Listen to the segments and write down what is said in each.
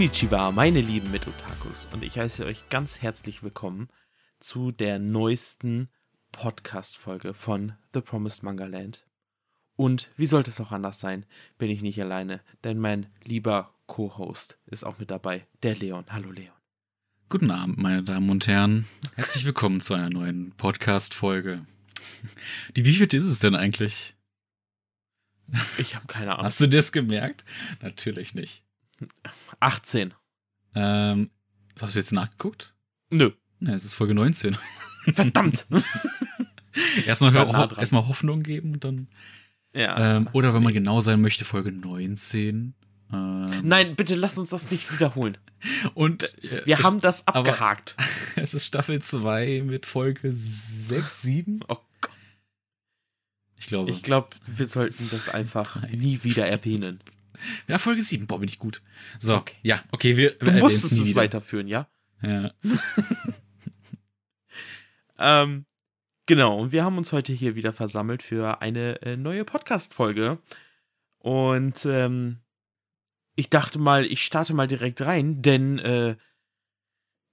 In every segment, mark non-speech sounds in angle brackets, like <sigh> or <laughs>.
Konnichiwa, meine lieben Mitotakus. Und ich heiße euch ganz herzlich willkommen zu der neuesten Podcast-Folge von The Promised Manga Land. Und wie sollte es auch anders sein, bin ich nicht alleine, denn mein lieber Co-Host ist auch mit dabei, der Leon. Hallo Leon. Guten Abend, meine Damen und Herren. Herzlich willkommen zu einer neuen Podcast-Folge. <laughs> Die wievielte ist es denn eigentlich? Ich habe keine Ahnung. Hast du das gemerkt? Natürlich nicht. 18. Ähm, hast du jetzt nachgeguckt? Nö. Ne, es ist Folge 19. <laughs> Verdammt. <laughs> erstmal, War nah erstmal Hoffnung geben und dann. ja. Ähm, oder wenn man genau sein möchte, Folge 19. Ähm, Nein, bitte lass uns das nicht wiederholen. Und äh, Wir haben das abgehakt. <laughs> es ist Staffel 2 mit Folge 6, 7. Oh Gott. Ich glaube. Ich glaube, wir sollten das einfach nie wieder erwähnen. Ja, Folge 7. Boah, bin ich gut. So, Okay. ja, okay, wir, Du musstest es wieder. weiterführen, ja? Ja. <laughs> Ähm, genau, und wir haben uns heute hier wieder versammelt für eine äh, neue Podcast-Folge. Und ähm, ich dachte mal, ich starte mal direkt rein, denn äh,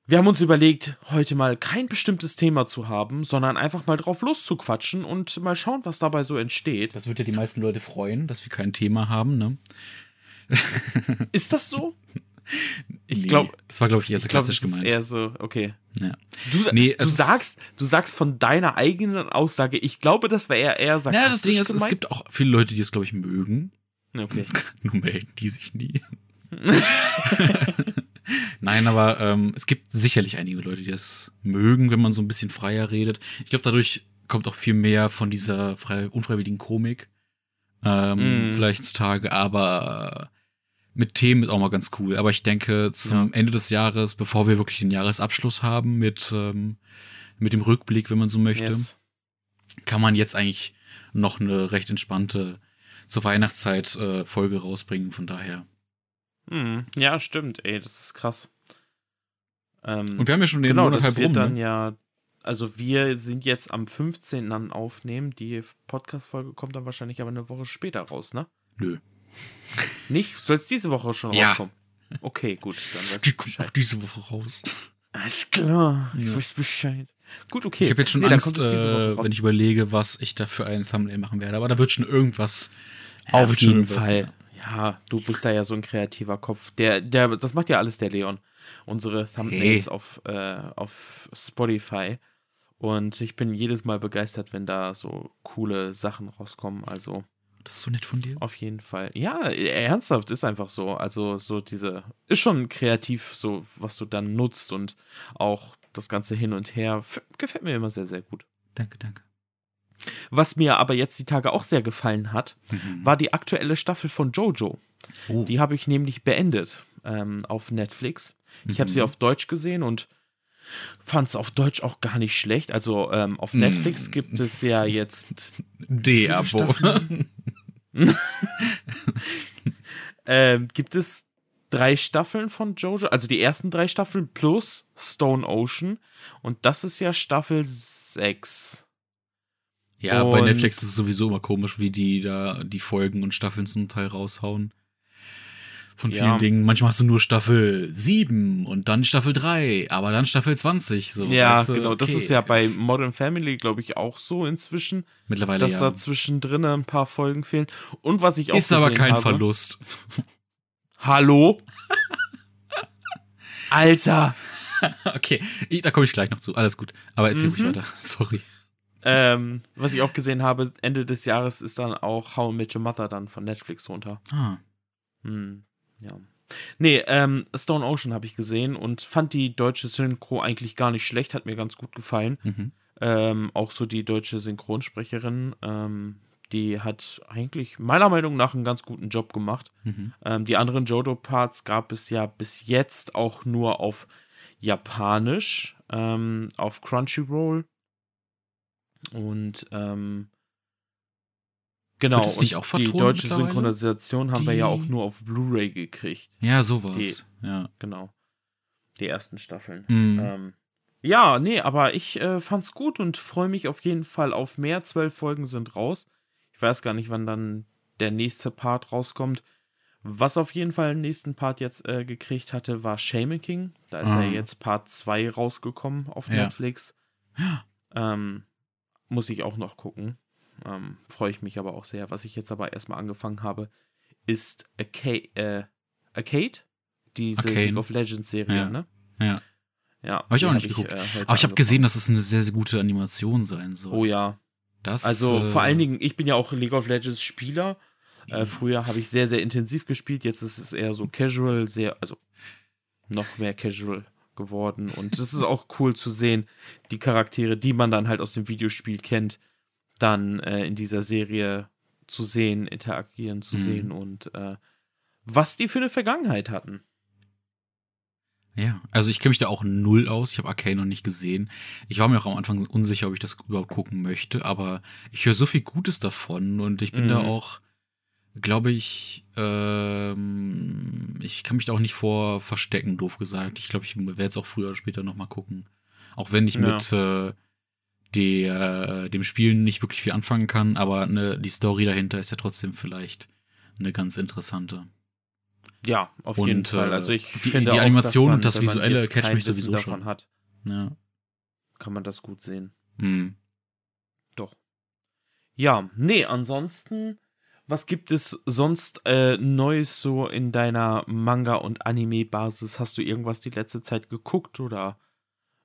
wir haben uns überlegt, heute mal kein bestimmtes Thema zu haben, sondern einfach mal drauf loszuquatschen und mal schauen, was dabei so entsteht. Das wird ja die meisten Leute freuen, dass wir kein Thema haben, ne? <laughs> Ist das so? Ich Nee, glaube, das war, glaube ich, eher so klassisch das ist gemeint. eher so, okay. ja. Du, Nee, du es sagst, du sagst von deiner eigenen Aussage, ich glaube, das wäre eher, eher sarkastisch Ja, das Ding ist, es gemeint. gibt auch viele Leute, die es, glaube ich, mögen. Okay. <laughs> Nur melden die sich nie. <laughs> Nein, aber ähm, es gibt sicherlich einige Leute, die es mögen, wenn man so ein bisschen freier redet. Ich glaube, dadurch kommt auch viel mehr von dieser frei, unfreiwilligen Komik ähm, Mm. vielleicht zutage, aber mit Themen ist auch mal ganz cool. Aber ich denke, zum Ja. Ende des Jahres, bevor wir wirklich den Jahresabschluss haben mit, ähm, mit dem Rückblick, wenn man so möchte, Yes. kann man jetzt eigentlich noch eine recht entspannte zur Weihnachtszeit äh, Folge rausbringen. Von daher. Hm, ja, stimmt, ey, das ist krass. Ähm, Und wir haben ja schon den genau, Monat halb rum. dann Ne? ja, also wir sind jetzt am 15. an aufnehmen, die Podcast-Folge kommt dann wahrscheinlich aber eine Woche später raus, ne? Nö. Nicht? Soll es diese Woche schon Ja. rauskommen? Okay, gut, dann weiß Die ich kommt auch Bescheid. diese Woche raus. Alles klar, ich Ja. weiß Bescheid. Gut, okay. Ich habe jetzt schon Nee, Angst, äh, wenn ich überlege, was ich da für ein Thumbnail machen werde. Aber da wird schon irgendwas. ja, Auf jeden irgendwas, Fall. Ja, du bist da ja so ein kreativer Kopf. Der, der, das macht ja alles der Leon. Unsere Thumbnails Hey. auf, äh, auf Spotify. Und ich bin jedes Mal begeistert, wenn da so coole Sachen rauskommen. Also Das ist so nett von dir. auf jeden Fall. Ja, ernsthaft ist einfach so. Also so diese, ist schon kreativ, so was du dann nutzt und auch das Ganze hin und her. Gefällt mir immer sehr, sehr gut. Danke, danke. Was mir aber jetzt die Tage auch sehr gefallen hat, Mhm. war die aktuelle Staffel von Jojo. Oh. Die habe ich nämlich beendet ähm, auf Netflix. Ich habe Mhm. sie auf Deutsch gesehen und fand es auf Deutsch auch gar nicht schlecht. Also ähm, auf Mhm. Netflix gibt es ja jetzt, <laughs> D-Abo. <laughs> <laughs> Ähm, gibt es drei Staffeln von Jojo, also die ersten drei Staffeln plus Stone Ocean. Und das ist ja Staffel 6. ja, bei Und- Netflix ist es sowieso immer komisch, wie die da die Folgen und Staffeln zum Teil raushauen. Von vielen Ja. Dingen. Manchmal hast du nur Staffel 7 und dann Staffel 3, aber dann Staffel 20. So, Ja, weißt du, genau. Das okay. ist ja bei Modern Family, glaube ich, auch so inzwischen. Mittlerweile dass ja. da zwischendrin ein paar Folgen fehlen. Und was ich auch Ist aber kein habe, Verlust. Hallo? <laughs> Alter! Okay, da komme ich gleich noch zu. Alles gut. Aber erzähl ruhig Mhm. weiter. <laughs> Sorry. Ähm, was ich auch gesehen habe, Ende des Jahres ist dann auch How I Met Your Mother dann von Netflix runter. Ah. Hm, ja. Nee, ähm, Stone Ocean habe ich gesehen und fand die deutsche Synchro eigentlich gar nicht schlecht, hat mir ganz gut gefallen. Mhm. Ähm, auch so die deutsche Synchronsprecherin, ähm, die hat eigentlich meiner Meinung nach einen ganz guten Job gemacht. Mhm. Ähm, die anderen Jojo-Parts gab es ja bis jetzt auch nur auf Japanisch, ähm, auf Crunchyroll. Und ähm, genau, und auch die deutsche? Synchronisation haben wir ja auch Die- nur auf Blu-ray gekriegt. Ja, sowas. Die- Ja. Genau. Die ersten Staffeln. Mhm. Ähm, ja, nee, aber ich äh, fand's gut und freue mich auf jeden Fall auf mehr. Zwölf Folgen sind raus. Ich weiß gar nicht, wann dann der nächste Part rauskommt. Was auf jeden Fall den nächsten Part jetzt äh, gekriegt hatte, war Shaman King. Da ist Ah. ja jetzt Part 2 rausgekommen auf Ja. Netflix. Ähm, muss ich auch noch gucken. Ähm, Freue ich mich aber auch sehr. Was ich jetzt aber erstmal angefangen habe, ist Arcade, äh, Arcade? Diese Arcane. League of Legends Serie, Ja. ne? Ja. Ja. Hab ich auch nicht hab geguckt. äh, heute Aber ich habe angefangen. gesehen, dass es eine sehr, sehr gute Animation sein soll. Oh ja. Das, Also äh, vor allen Dingen, ich bin ja auch League of Legends Spieler. Äh, früher habe ich sehr, sehr intensiv gespielt. Jetzt ist es eher so casual, sehr, also noch mehr casual geworden. Und es ist auch cool zu sehen, die Charaktere, die man dann halt aus dem Videospiel kennt, dann äh, in dieser Serie zu sehen, interagieren zu Mhm. sehen und äh, was die für eine Vergangenheit hatten. Ja, also ich kenne mich da auch null aus. Ich habe Arcane noch nicht gesehen. Ich war mir auch am Anfang unsicher, ob ich das überhaupt gucken möchte, aber ich höre so viel Gutes davon und ich bin Mhm. da auch, glaube ich, ähm, ich kann mich da auch nicht vor verstecken, doof gesagt. Ich glaube, ich werde jetzt auch früher oder später noch mal gucken. Auch wenn ich Ja. mit äh, der, dem Spielen nicht wirklich viel anfangen kann, aber ne, die Story dahinter ist ja trotzdem vielleicht eine ganz interessante. Ja, auf Und, jeden Fall. äh, Also ich die- finde die auch, Animation dass man, und das Visuelle kein mich sowieso davon schon. hat, Ja. kann man das gut sehen. Hm. Doch. Ja, nee, ansonsten, was gibt es sonst äh, Neues so in deiner Manga- und Anime-Basis? Hast du irgendwas die letzte Zeit geguckt oder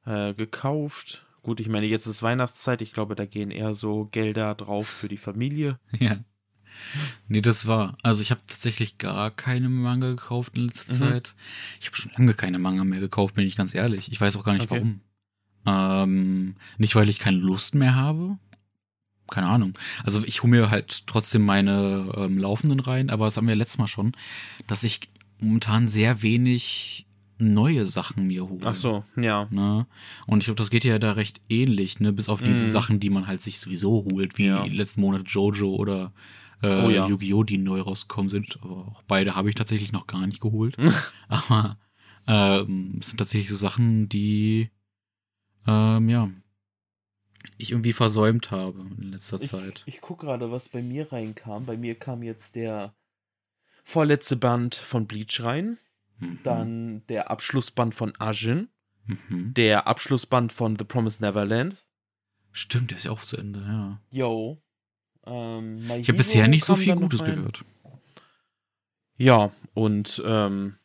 äh, gekauft? Gut, ich meine, jetzt ist Weihnachtszeit. Ich glaube, da gehen eher so Gelder drauf für die Familie. <laughs> Ja. Nee, das war. Also ich habe tatsächlich gar keine Manga gekauft in letzter Mhm. Zeit. Ich habe schon lange keine Manga mehr gekauft, bin ich ganz ehrlich. Ich weiß auch gar nicht Okay. warum. Ähm, nicht, weil ich keine Lust mehr habe. Keine Ahnung. Also ich hole mir halt trotzdem meine ähm, laufenden rein, aber das haben wir letztes Mal schon, dass ich momentan sehr wenig neue Sachen mir hole. Ach so, ja. Ne? Und ich glaube, das geht ja da recht ähnlich, ne? Bis auf diese Mhm. Sachen, die man halt sich sowieso holt, wie Ja. letzten Monat Jojo oder äh, Oh ja. Yu-Gi-Oh!, die neu rausgekommen sind. Aber auch beide habe ich tatsächlich noch gar nicht geholt. <laughs> Aber ähm, es sind tatsächlich so Sachen, die ähm, ja ich irgendwie versäumt habe in letzter Zeit. Ich, ich gucke gerade, was bei mir reinkam. Bei mir kam jetzt der vorletzte Band von Bleach rein. Mhm. Dann der Abschlussband von Ajin. Mhm. Der Abschlussband von The Promised Neverland. Stimmt, der ist ja auch zu Ende, ja. Yo. Ähm, Ich habe bisher nicht so viel Gutes gehört. Ja, und ähm,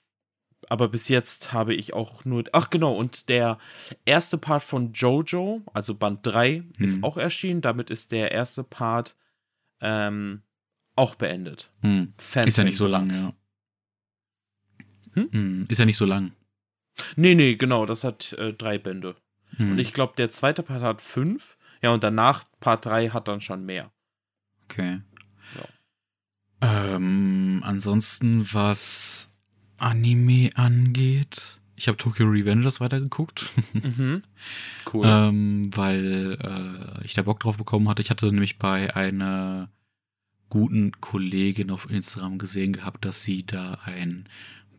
aber bis jetzt habe ich auch nur. Ach genau, und der erste Part von Jojo, also Band 3, ist Mhm. auch erschienen. Damit ist der erste Part ähm, auch beendet. Hm. Ist ja nicht so lang, ja. Hm? Hm, Ist ja nicht so lang. Nee, nee, genau, das hat äh, drei Bände. Hm. Und ich glaube, der zweite Part hat fünf. Ja, und danach Part 3 hat dann schon mehr. Okay. Ähm, ansonsten, was Anime angeht, ich habe Tokyo Revengers weitergeguckt, Mhm. <laughs> Cool. ähm, weil äh, ich da Bock drauf bekommen hatte. Ich hatte nämlich bei einer guten Kollegin auf Instagram gesehen gehabt, dass sie da ein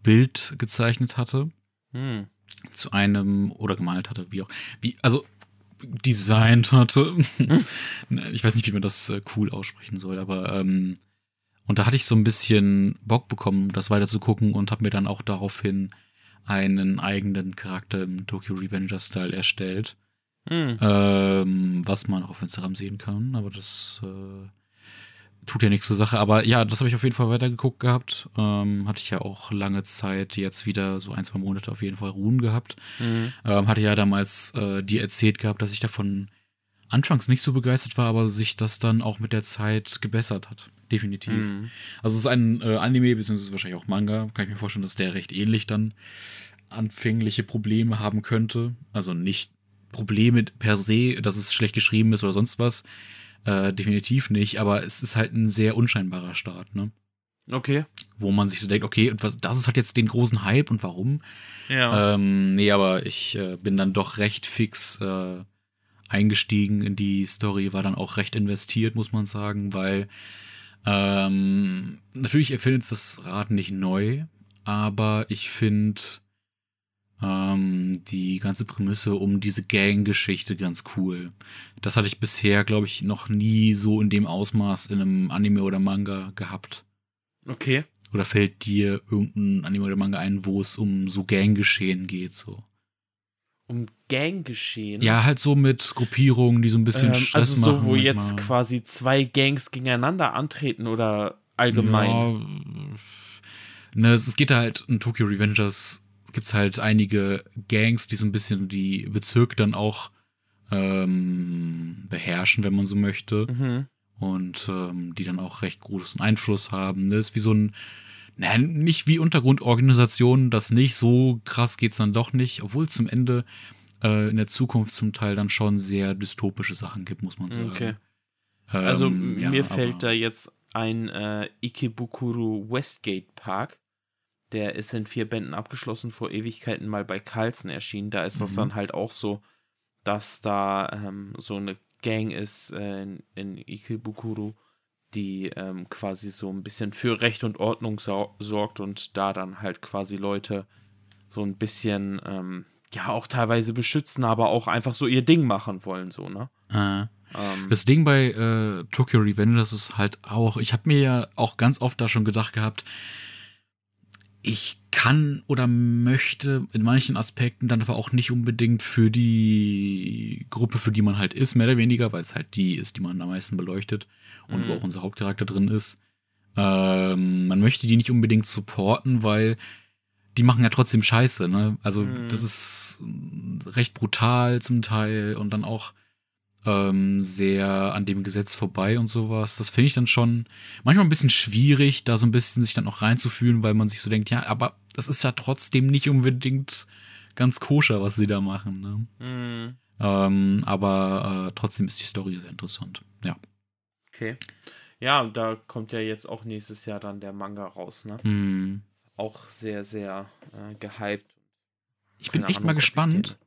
Bild gezeichnet hatte Hm. zu einem oder gemalt hatte, wie auch, wie, also designt hatte. <laughs> Ich weiß nicht, wie man das äh, cool aussprechen soll, aber ähm, und da hatte ich so ein bisschen Bock bekommen, das weiter zu gucken und habe mir dann auch daraufhin einen eigenen Charakter im Tokyo Revenger Style erstellt, Hm. ähm, was man auch auf Instagram sehen kann, aber das äh, tut ja nichts zur Sache. Aber ja, das habe ich auf jeden Fall weitergeguckt gehabt. Ähm, hatte ich ja auch lange Zeit, jetzt wieder so ein, zwei Monate auf jeden Fall ruhen gehabt. Mhm. Ähm, hatte ja damals äh, dir erzählt gehabt, dass ich davon anfangs nicht so begeistert war, aber sich das dann auch mit der Zeit gebessert hat. Definitiv. Mhm. Also es ist ein äh, Anime, beziehungsweise wahrscheinlich auch Manga. Kann ich mir vorstellen, dass der recht ähnlich dann anfängliche Probleme haben könnte. Also nicht Probleme per se, dass es schlecht geschrieben ist oder sonst was. Äh, definitiv nicht, aber es ist halt ein sehr unscheinbarer Start, ne? Okay. Wo man sich so denkt, okay, und was, das ist halt jetzt den großen Hype und warum? Ja. Ähm, nee, aber ich äh, bin dann doch recht fix äh, eingestiegen in die Story, war dann auch recht investiert, muss man sagen, weil ähm, natürlich erfindet das Rad nicht neu, aber ich finde ähm, die ganze Prämisse um diese Gang-Geschichte ganz cool. Das hatte ich bisher, glaube ich, noch nie so in dem Ausmaß in einem Anime oder Manga gehabt. okay. Oder fällt dir irgendein Anime oder Manga ein, wo es um so Ganggeschehen geht, so? Um Ganggeschehen? Ja, halt so mit Gruppierungen, die so ein bisschen ähm, Stress also machen. Also so, wo jetzt quasi zwei Gangs gegeneinander antreten oder allgemein? Ja, ne, es geht halt in Tokyo Revengers gibt's halt einige Gangs, die so ein bisschen die Bezirke dann auch ähm, beherrschen, wenn man so möchte. Mhm. Und ähm, die dann auch recht großen Einfluss haben. Ne? ist wie so ein, naja, nicht wie Untergrundorganisationen, das nicht, so krass geht's dann doch nicht, obwohl es zum Ende äh, in der Zukunft zum Teil dann schon sehr dystopische Sachen gibt, muss man sagen. Okay. Also ähm, ja, mir fällt da jetzt ein äh, Ikebukuro Westgate Park. Der ist in vier Bänden abgeschlossen, vor Ewigkeiten mal bei Carlsen erschienen. Da ist mhm. das dann halt auch so, dass da ähm, so eine Gang ist äh, in, in Ikebukuro, die ähm, quasi so ein bisschen für Recht und Ordnung so sorgt und da dann halt quasi Leute so ein bisschen, ähm, ja, auch teilweise beschützen, aber auch einfach so ihr Ding machen wollen, so, ne? Ah. Ähm, das Ding bei äh, Tokyo Revengers ist halt auch, ich habe mir ja auch ganz oft da schon gedacht gehabt, ich kann oder möchte in manchen Aspekten dann aber auch nicht unbedingt für die Gruppe, für die man halt ist, mehr oder weniger, weil es halt die ist, die man am meisten beleuchtet und mhm. wo auch unser Hauptcharakter drin ist. Ähm, man möchte die nicht unbedingt supporten, weil die machen ja trotzdem Scheiße, ne? Also mhm. das ist recht brutal zum Teil und dann auch ähm, sehr an dem Gesetz vorbei und sowas. Das finde ich dann schon manchmal ein bisschen schwierig, da so ein bisschen sich dann auch reinzufühlen, weil man sich so denkt, ja, aber das ist ja trotzdem nicht unbedingt ganz koscher, was sie da machen. Ne? Mhm. Ähm, aber äh, trotzdem ist die Story sehr interessant. Ja. Okay. Ja, da kommt ja jetzt auch nächstes Jahr dann der Manga raus, ne? Mhm. Auch sehr, sehr äh, gehypt. Ich bin echt Ahnung, mal gespannt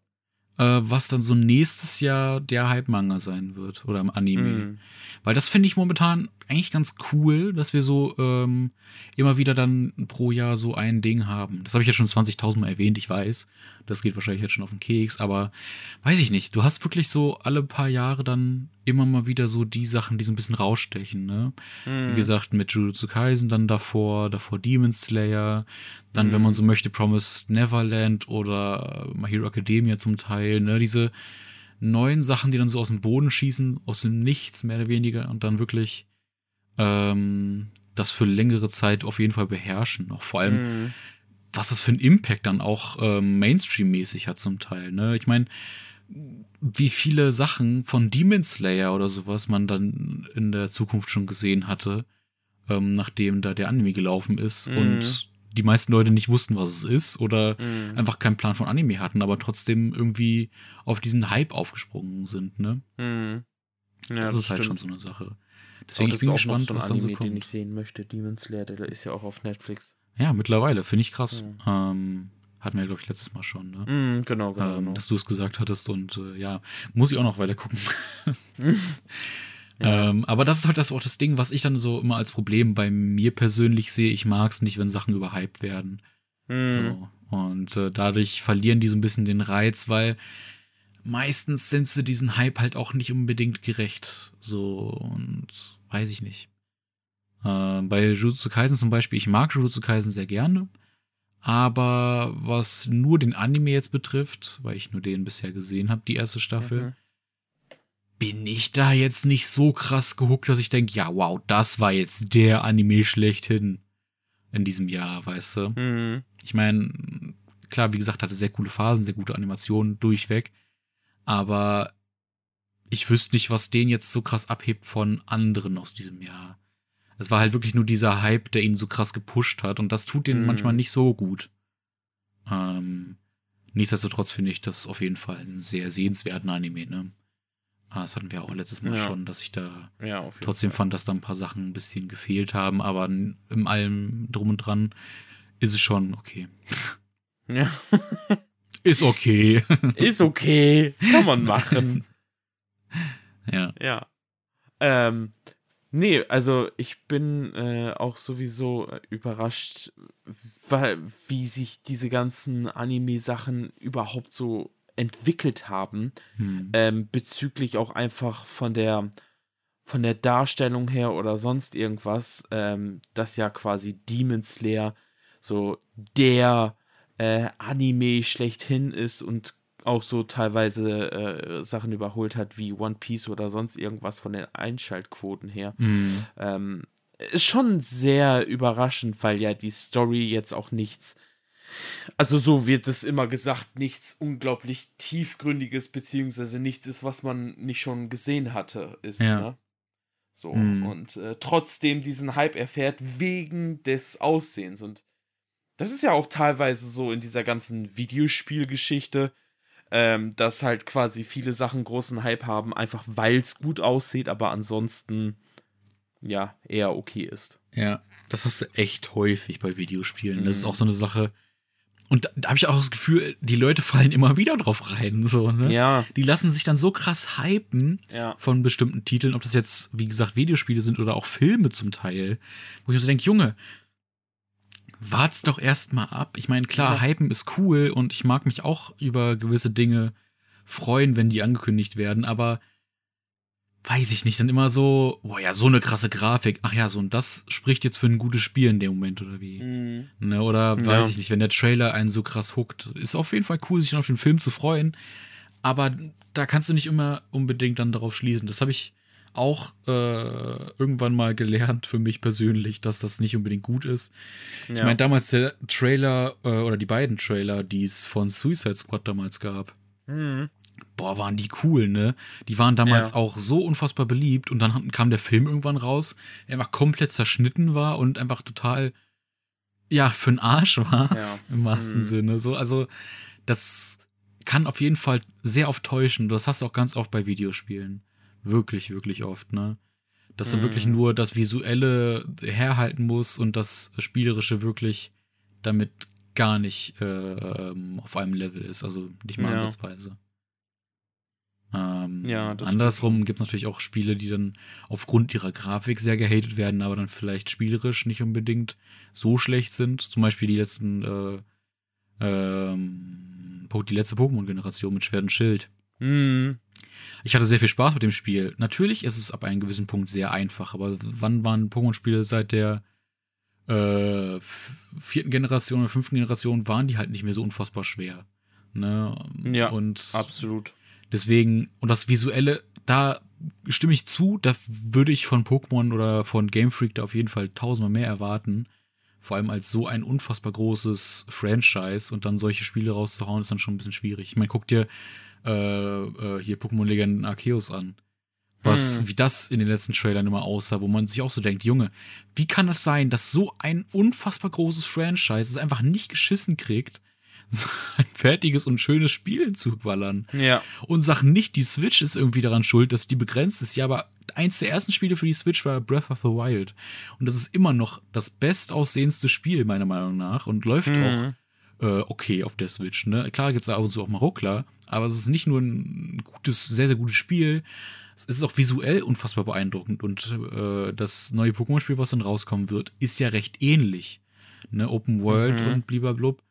was dann so nächstes Jahr der Hype-Manga sein wird oder im Anime. Mhm. Weil das finde ich momentan eigentlich ganz cool, dass wir so ähm, immer wieder dann pro Jahr so ein Ding haben. Das habe ich ja schon 20.000 Mal erwähnt, ich weiß. Das geht wahrscheinlich jetzt schon auf den Keks, aber weiß ich nicht. Du hast wirklich so alle paar Jahre dann immer mal wieder so die Sachen, die so ein bisschen rausstechen, ne? Mhm. Wie gesagt, mit Jujutsu Kaisen dann davor, davor Demon Slayer, dann, mhm. wenn man so möchte, Promised Neverland oder My Hero Academia zum Teil, ne? Diese neuen Sachen, die dann so aus dem Boden schießen, aus dem Nichts mehr oder weniger und dann wirklich ähm, das für längere Zeit auf jeden Fall beherrschen. Auch vor allem, mhm. was das für einen Impact dann auch ähm, Mainstream-mäßig hat zum Teil. Ne? Ich meine, wie viele Sachen von Demon Slayer oder sowas man dann in der Zukunft schon gesehen hatte, ähm, nachdem da der Anime gelaufen ist mhm. und die meisten Leute nicht wussten, was es ist oder mhm. einfach keinen Plan von Anime hatten, aber trotzdem irgendwie auf diesen Hype aufgesprungen sind, ne? Mhm. Ja, das, das, ist halt stimmt. schon so eine Sache. Deswegen oh, bin ich gespannt, so was Anime, dann so kommt. den ich sehen möchte. Demon Slayer, der ist ja auch auf Netflix. Ja, mittlerweile, finde ich krass. Ja. Ähm, hatten wir, glaube ich, letztes Mal schon, ne? Mm, genau, genau, ähm, genau. Dass du es gesagt hattest und äh, ja, muss ich auch noch weiter gucken. <laughs> <laughs> ja. ähm, aber das ist halt das auch das Ding, was ich dann so immer als Problem bei mir persönlich sehe. Ich mag es nicht, wenn Sachen überhyped werden. Mm. So. Und äh, dadurch verlieren die so ein bisschen den Reiz, weil meistens sind sie diesen Hype halt auch nicht unbedingt gerecht. So, und weiß ich nicht. Äh, bei Jujutsu Kaisen zum Beispiel, ich mag Jujutsu Kaisen sehr gerne. Aber was nur den Anime jetzt betrifft, weil ich nur den bisher gesehen habe, die erste Staffel, mhm. Bin ich da jetzt nicht so krass gehuckt, dass ich denke, ja, wow, das war jetzt der Anime schlechthin in diesem Jahr, weißt du? Mhm. Ich meine, klar, wie gesagt, hatte sehr coole Phasen, sehr gute Animationen durchweg. Aber ich wüsste nicht, was den jetzt so krass abhebt von anderen aus diesem Jahr. Es war halt wirklich nur dieser Hype, der ihn so krass gepusht hat und das tut den mhm. manchmal nicht so gut. Ähm, nichtsdestotrotz finde ich das auf jeden Fall einen sehr sehenswerten Anime, ne? Ah, das hatten wir auch letztes Mal ja. schon, dass ich da ja, trotzdem Fall. fand, dass da ein paar Sachen ein bisschen gefehlt haben, aber im allem drum und dran ist es schon okay. Ja. <laughs> Ist okay. <laughs> Ist okay. Kann man machen. <laughs> Ja. Ja. Ähm, nee, also ich bin äh, auch sowieso überrascht, weil, wie sich diese ganzen Anime-Sachen überhaupt so entwickelt haben. Hm. Ähm, bezüglich auch einfach von der von der Darstellung her oder sonst irgendwas, ähm, dass ja quasi Demon Slayer so der äh, Anime schlechthin ist und auch so teilweise äh, Sachen überholt hat wie One Piece oder sonst irgendwas von den Einschaltquoten her. Mhm. Ähm, ist schon sehr überraschend, weil ja die Story jetzt auch nichts, also so wird es immer gesagt, nichts unglaublich tiefgründiges, beziehungsweise nichts ist, was man nicht schon gesehen hatte, ist, Ja. ne? So, Mhm. und äh, trotzdem diesen Hype erfährt wegen des Aussehens. Und das ist ja auch teilweise so in dieser ganzen Videospielgeschichte, ähm, dass halt quasi viele Sachen großen Hype haben, einfach weil es gut aussieht, aber ansonsten ja eher okay ist. Ja, das hast du echt häufig bei Videospielen. Das ist Mhm. auch so eine Sache. Und da, habe ich auch das Gefühl, die Leute fallen immer wieder drauf rein. So, ne? Ja, Die lassen sich dann so krass hypen ja. von bestimmten Titeln, ob das jetzt, wie gesagt, Videospiele sind oder auch Filme zum Teil, wo ich mir so denke, Junge, wart's doch erst mal ab. Ich meine, klar, Ja. hypen ist cool und ich mag mich auch über gewisse Dinge freuen, wenn die angekündigt werden, aber weiß ich nicht, dann immer so, boah ja, so eine krasse Grafik. Ach ja, so und das spricht jetzt für ein gutes Spiel in dem Moment oder wie? Mhm. Ne, oder Ja. weiß ich nicht, wenn der Trailer einen so krass huckt. Ist auf jeden Fall cool, sich dann auf den Film zu freuen. Aber da kannst du nicht immer unbedingt dann darauf schließen. Das habe ich auch äh, irgendwann mal gelernt für mich persönlich, dass das nicht unbedingt gut ist. Ich Ja. meine, damals der Trailer äh, oder die beiden Trailer, die es von Suicide Squad damals gab, Mhm. Boah, waren die cool, ne? Die waren damals Ja. auch so unfassbar beliebt und dann kam der Film irgendwann raus, der einfach komplett zerschnitten war und einfach total, ja, für den Arsch war, Ja. <laughs> im wahrsten Mhm. Sinne. So, also, das kann auf jeden Fall sehr oft täuschen. Das hast du auch ganz oft bei Videospielen. Wirklich, wirklich oft, ne? Dass du Mhm. wirklich nur das Visuelle herhalten muss und das Spielerische wirklich damit gar nicht äh, auf einem Level ist. Also nicht mal Ja. ansatzweise. Ähm, Ja, das andersrum gibt es natürlich auch Spiele, die dann aufgrund ihrer Grafik sehr gehatet werden, aber dann vielleicht spielerisch nicht unbedingt so schlecht sind. Zum Beispiel die letzten, äh, ähm, die letzte Pokémon-Generation mit Schwert und Schild. Mhm. Ich hatte sehr viel Spaß mit dem Spiel. Natürlich ist es ab einem gewissen Punkt sehr einfach, aber wann waren Pokémon-Spiele seit der äh, vierten Generation oder fünften Generation waren die halt nicht mehr so unfassbar schwer. Ne? Ja, und Absolut. Deswegen, und das Visuelle, da stimme ich zu, da würde ich von Pokémon oder von Game Freak da auf jeden Fall tausendmal mehr erwarten. Vor allem als so ein unfassbar großes Franchise und dann solche Spiele rauszuhauen, ist dann schon ein bisschen schwierig. Ich meine, guck dir äh, äh, hier Pokémon Legenden Arceus an. Was, Hm. wie das in den letzten Trailern immer aussah, wo man sich auch so denkt, Junge, wie kann es sein, dass so ein unfassbar großes Franchise es einfach nicht geschissen kriegt, <laughs> ein fertiges und schönes Spiel hinzuballern? Ja. und sagen nicht, die Switch ist irgendwie daran schuld, dass die begrenzt ist. Ja, aber eins der ersten Spiele für die Switch war Breath of the Wild. Und das ist immer noch das bestaussehendste Spiel, meiner Meinung nach. Und läuft auch Mhm. äh, okay auf der Switch. Ne? Klar gibt es ab und zu auch mal Ruckler, aber es ist nicht nur ein gutes, sehr, sehr gutes Spiel. Es ist auch visuell unfassbar beeindruckend. Und äh, das neue Pokémon-Spiel, was dann rauskommen wird, ist ja recht ähnlich. Ne? Open World Mhm. und blub.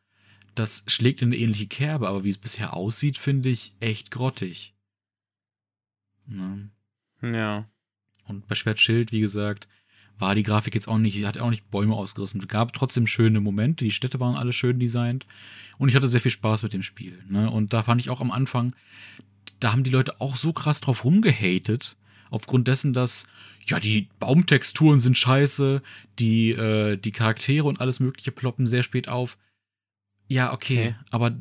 Das schlägt in eine ähnliche Kerbe, aber wie es bisher aussieht, finde ich echt grottig. Ne? Ja. Und bei Schwertschild, wie gesagt, war die Grafik jetzt auch nicht, hat auch nicht Bäume ausgerissen. Es gab trotzdem schöne Momente, die Städte waren alle schön designt und ich hatte sehr viel Spaß mit dem Spiel. Ne? Und da fand ich auch am Anfang, da haben die Leute auch so krass drauf rumgehatet, aufgrund dessen, dass ja, die Baumtexturen sind scheiße, die, äh, die Charaktere und alles Mögliche ploppen sehr spät auf. Ja, okay, Okay. aber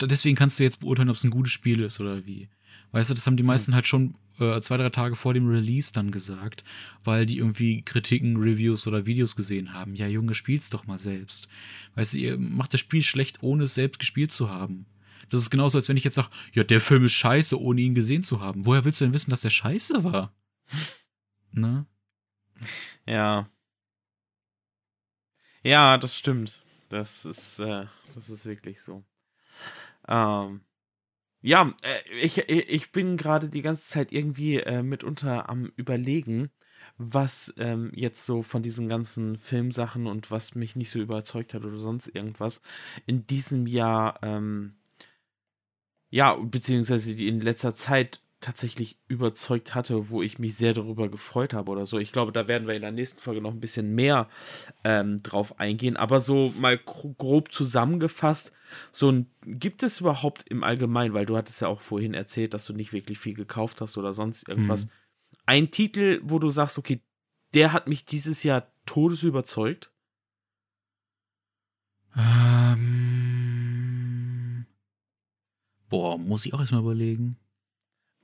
deswegen kannst du jetzt beurteilen, ob es ein gutes Spiel ist oder wie. Weißt du, das haben die meisten halt schon äh, zwei, drei Tage vor dem Release dann gesagt, weil die irgendwie Kritiken, Reviews oder Videos gesehen haben. Ja, Junge, spiel's doch mal selbst. Weißt du, ihr macht das Spiel schlecht, ohne es selbst gespielt zu haben. Das ist genauso, als wenn ich jetzt sage, ja, der Film ist scheiße, ohne ihn gesehen zu haben. Woher willst du denn wissen, dass der scheiße war? Ne? Ja. Ja, das stimmt. Das ist, äh, das ist wirklich so. Ähm, ja, äh, ich, ich ich bin gerade die ganze Zeit irgendwie äh, mitunter am Überlegen, was ähm, jetzt so von diesen ganzen Filmsachen und was mich nicht so überzeugt hat oder sonst irgendwas in diesem Jahr, ähm, ja, beziehungsweise in letzter Zeit tatsächlich überzeugt hatte, wo ich mich sehr darüber gefreut habe oder so. Ich glaube, da werden wir in der nächsten Folge noch ein bisschen mehr ähm, drauf eingehen. Aber so mal grob zusammengefasst, so ein, gibt es überhaupt im Allgemeinen, weil du hattest ja auch vorhin erzählt, dass du nicht wirklich viel gekauft hast oder sonst irgendwas, mhm. ein Titel, wo du sagst, okay, der hat mich dieses Jahr todes überzeugt? Ähm, boah, muss ich auch erstmal überlegen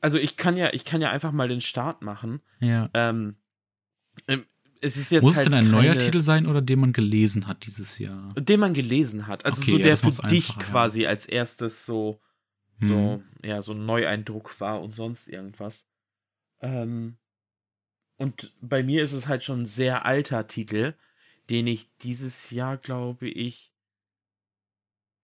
also ich kann ja, ich kann ja einfach mal den Start machen. Ja. Ähm, ähm es ist jetzt Muss halt es denn ein neuer Titel sein oder den man gelesen hat dieses Jahr? Den man gelesen hat. Also okay, so der für dich quasi ja. als erstes so, so, hm. ja, so ein Neueindruck war und sonst irgendwas. Ähm, und bei mir ist es halt schon ein sehr alter Titel, den ich dieses Jahr, glaube ich,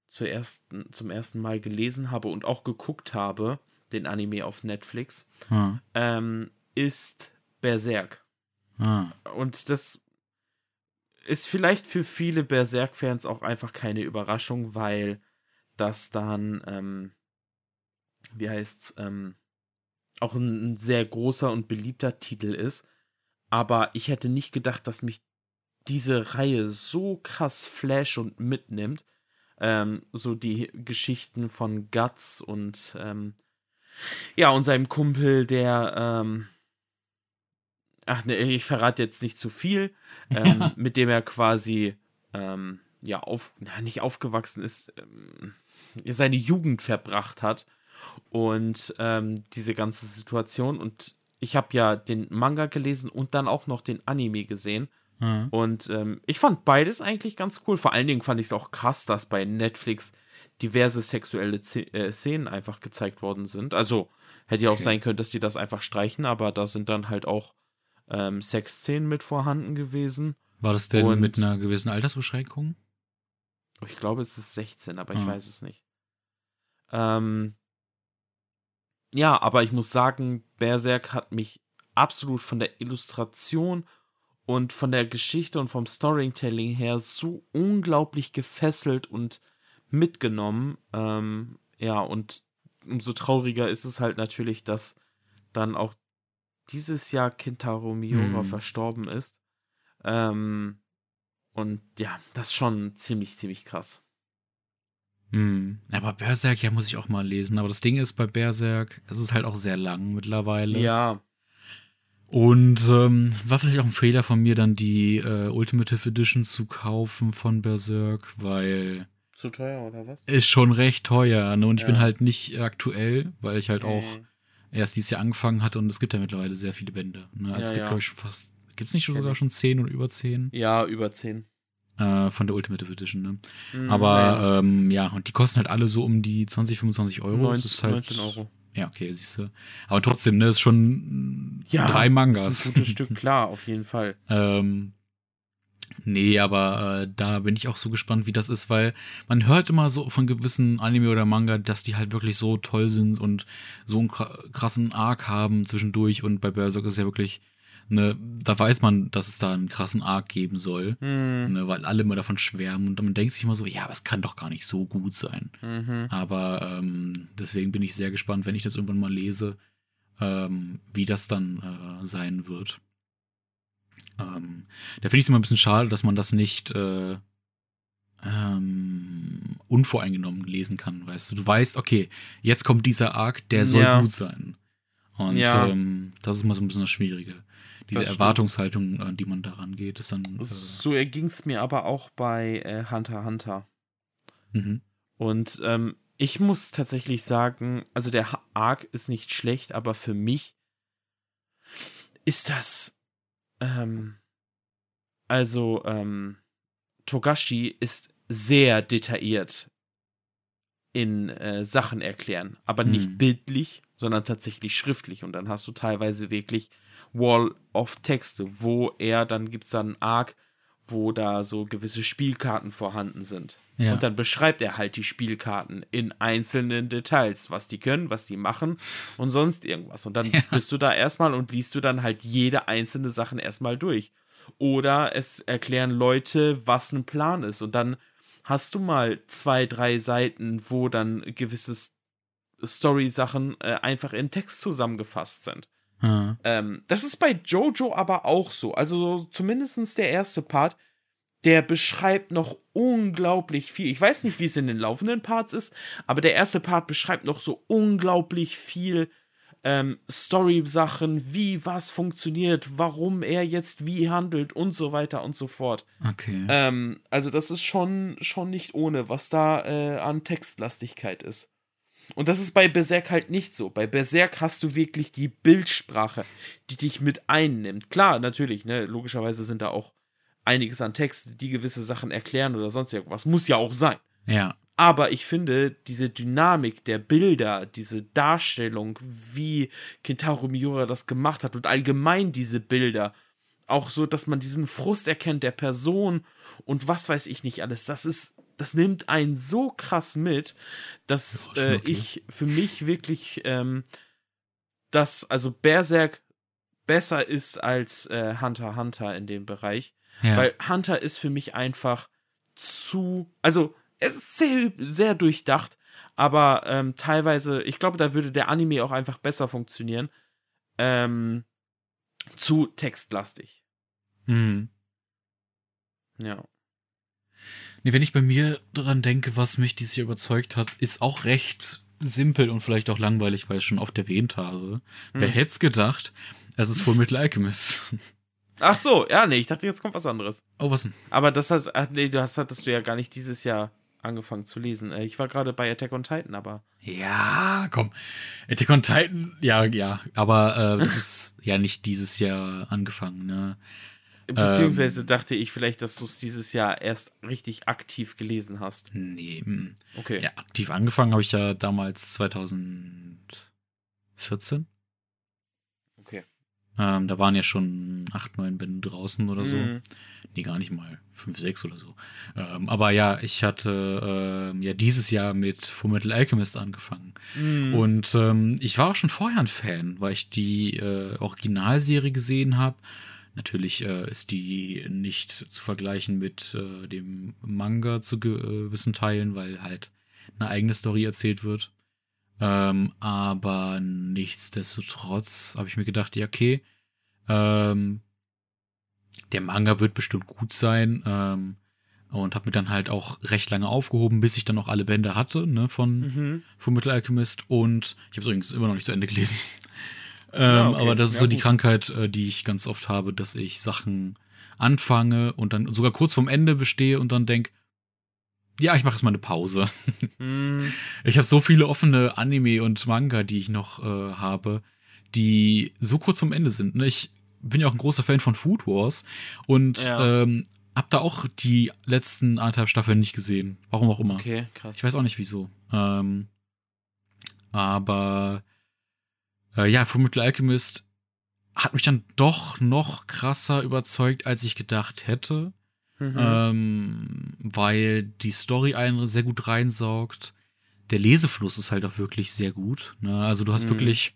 zuerst, zum ersten Mal gelesen habe und auch geguckt habe den Anime auf Netflix, ah. ähm, ist Berserk. Ah. Und das ist vielleicht für viele Berserk-Fans auch einfach keine Überraschung, weil das dann, ähm, wie heißt's, ähm, auch ein, ein sehr großer und beliebter Titel ist. Aber ich hätte nicht gedacht, dass mich diese Reihe so krass flash und mitnimmt. Ähm, so die Geschichten von Guts und ähm, ja, und seinem Kumpel, der, ähm, ach ne, ich verrate jetzt nicht zu viel, ähm, <laughs> mit dem er quasi, ähm, ja, auf, na, nicht aufgewachsen ist, ähm, seine Jugend verbracht hat. Und ähm, diese ganze Situation. Und ich habe ja den Manga gelesen und dann auch noch den Anime gesehen. Mhm. Und ähm, ich fand beides eigentlich ganz cool. Vor allen Dingen fand ich es auch krass, dass bei Netflix diverse sexuelle Z äh, Szenen einfach gezeigt worden sind. Also hätte ja auch okay. sein können, dass die das einfach streichen, aber da sind dann halt auch ähm, Sexszenen mit vorhanden gewesen. War das denn Und mit einer gewissen Altersbeschränkung? Ich glaube, es ist 16, aber ah. ich weiß es nicht. Ähm, ja, aber ich muss sagen, Berserk hat mich absolut von der Illustration und von der Geschichte und vom Storytelling her so unglaublich gefesselt und mitgenommen. Ähm, ja, und umso trauriger ist es halt natürlich, dass dann auch dieses Jahr Kintaro Miura mhm. verstorben ist. Ähm, und ja, das ist schon ziemlich, ziemlich krass. Mhm. Aber Berserk, ja, muss ich auch mal lesen. Aber das Ding ist bei Berserk, es ist halt auch sehr lang mittlerweile. Ja. Und ähm, war vielleicht auch ein Fehler von mir, dann die äh, Ultimative Edition zu kaufen von Berserk, weil zu teuer oder was? Ist schon recht teuer. Ne? Und ja. ich bin halt nicht aktuell, weil ich halt auch erst dieses Jahr angefangen hatte und es gibt ja mittlerweile sehr viele Bände. Ne? Also ja, es gibt, ja. glaube ich, schon fast. Gibt es nicht schon sogar schon zehn oder über zehn? Ja, über zehn. Äh, von der Ultimate Edition, ne? Mhm, Aber ja. Ähm, ja, und die kosten halt alle so um die 20, 25 Euro. 19, das ist halt, 19 Euro. Ja, okay, siehst du. Aber trotzdem, ne, ist schon ja, drei Mangas. Das ist ein gutes Stück, <laughs> klar, auf jeden Fall. Ähm, Nee, aber äh, da bin ich auch so gespannt, wie das ist, weil man hört immer so von gewissen Anime oder Manga, dass die halt wirklich so toll sind und so einen krassen Arc haben zwischendurch und bei Berserk ist ja wirklich ne, da weiß man, dass es da einen krassen Arc geben soll, mhm. ne, weil alle immer davon schwärmen und man denkt sich immer so, ja, aber es kann doch gar nicht so gut sein. Mhm. Aber ähm, deswegen bin ich sehr gespannt, wenn ich das irgendwann mal lese, ähm, wie das dann äh, sein wird. Ähm, da finde ich es immer ein bisschen schade, dass man das nicht äh, ähm, unvoreingenommen lesen kann, weißt du. Du weißt, okay, jetzt kommt dieser Arc, der soll ja. gut sein. Und ja. ähm, das ist mal so ein bisschen das Schwierige. Diese das Erwartungshaltung, an die man daran geht, ist dann. Äh so erging es mir aber auch bei äh, Hunter Hunter. Mhm. Und ähm, ich muss tatsächlich sagen, also der Arc ist nicht schlecht, aber für mich ist das ähm, also, ähm, Togashi ist sehr detailliert in äh, Sachen erklären, aber nicht hm. bildlich, sondern tatsächlich schriftlich. Und dann hast du teilweise wirklich Wall of Texte, wo er, dann gibt es dann einen Arc, wo da so gewisse Spielkarten vorhanden sind. Ja. Und dann beschreibt er halt die Spielkarten in einzelnen Details, was die können, was die machen und sonst irgendwas. Und dann ja. bist du da erstmal und liest du dann halt jede einzelne Sachen erstmal durch. Oder es erklären Leute, was ein Plan ist. Und dann hast du mal zwei, drei Seiten, wo dann gewisses Story-Sachen äh, einfach in Text zusammengefasst sind. Ja. Ähm, das ist bei Jojo aber auch so. Also zumindest der erste Part, der beschreibt noch unglaublich viel. Ich weiß nicht, wie es in den laufenden Parts ist, aber der erste Part beschreibt noch so unglaublich viel ähm, Story-Sachen, wie was funktioniert, warum er jetzt wie handelt und so weiter und so fort. Okay. Ähm, also das ist schon, schon nicht ohne, was da äh, an Textlastigkeit ist. Und das ist bei Berserk halt nicht so. Bei Berserk hast du wirklich die Bildsprache, die dich mit einnimmt. Klar, natürlich, ne, logischerweise sind da auch einiges an Text, die gewisse Sachen erklären oder sonst irgendwas. Muss ja auch sein. ja. Aber ich finde, diese Dynamik der Bilder, diese Darstellung, wie Kentaro Miura das gemacht hat und allgemein diese Bilder, auch so, dass man diesen Frust erkennt der Person und was weiß ich nicht alles, das ist, das nimmt einen so krass mit, dass schon äh, ich für mich wirklich, ähm, dass also Berserk besser ist als äh, Hunter Hunter in dem Bereich. Ja. Weil Hunter ist für mich einfach zu. Also, es ist sehr, sehr durchdacht, aber ähm, teilweise, ich glaube, da würde der Anime auch einfach besser funktionieren. Ähm, zu textlastig. Mhm. Ja. Nee, wenn ich bei mir dran denke, was mich dieses Jahr überzeugt hat, ist auch recht simpel und vielleicht auch langweilig, weil ich es schon oft erwähnt habe. Wer Hm. hätte es gedacht? Es ist Full Metal Alchemist. Ach so, ja, nee, ich dachte, jetzt kommt was anderes. Oh, was denn? Aber das heißt, ach, nee, du hast, hattest du ja gar nicht dieses Jahr angefangen zu lesen. Äh, Ich war gerade bei Attack on Titan, aber. Ja, komm. Attack on Titan, ja, ja. Aber äh, das <laughs> ist ja nicht dieses Jahr angefangen, ne? Beziehungsweise dachte ich vielleicht, dass du es dieses Jahr erst richtig aktiv gelesen hast. Nee. mm. Okay. Ja, aktiv angefangen habe ich ja damals 2014. Ähm, da waren ja schon acht, neun Bände draußen oder so. Mhm. Nee, gar nicht mal. Fünf, sechs oder so. Ähm, aber ja, ich hatte ähm, ja dieses Jahr mit Fullmetal Alchemist angefangen. Mhm. Und ähm, ich war auch schon vorher ein Fan, weil ich die äh, Originalserie gesehen habe. Natürlich äh, ist die nicht zu vergleichen mit äh, dem Manga zu gewissen Teilen, weil halt eine eigene Story erzählt wird. Ähm, aber nichtsdestotrotz habe ich mir gedacht, ja, okay, ähm, der Manga wird bestimmt gut sein. Ähm, und habe mir dann halt auch recht lange aufgehoben, bis ich dann noch alle Bände hatte, ne, von Mhm. von Metal Alchemist und ich habe es übrigens immer noch nicht zu Ende gelesen. <laughs> ähm, Ja, okay. Aber das ist Ja, so die gut. Krankheit, äh, die ich ganz oft habe, dass ich Sachen anfange und dann sogar kurz vorm Ende bestehe und dann denk, ja, ich mache jetzt mal eine Pause. Mhm. <laughs> Ich habe so viele offene Anime und Manga, die ich noch äh, habe, die so kurz vorm Ende sind. Ne? Ich bin ja auch ein großer Fan von Food Wars und Ja. ähm, hab da auch die letzten anderthalb Staffeln nicht gesehen. Warum auch immer. Okay, krass. Ich weiß auch nicht wieso. Ähm, aber äh, ja, Fullmetal Alchemist hat mich dann doch noch krasser überzeugt, als ich gedacht hätte. Mhm. Ähm, weil die Story einen sehr gut reinsaugt. Der Lesefluss ist halt auch wirklich sehr gut. Ne? Also du hast Mhm. wirklich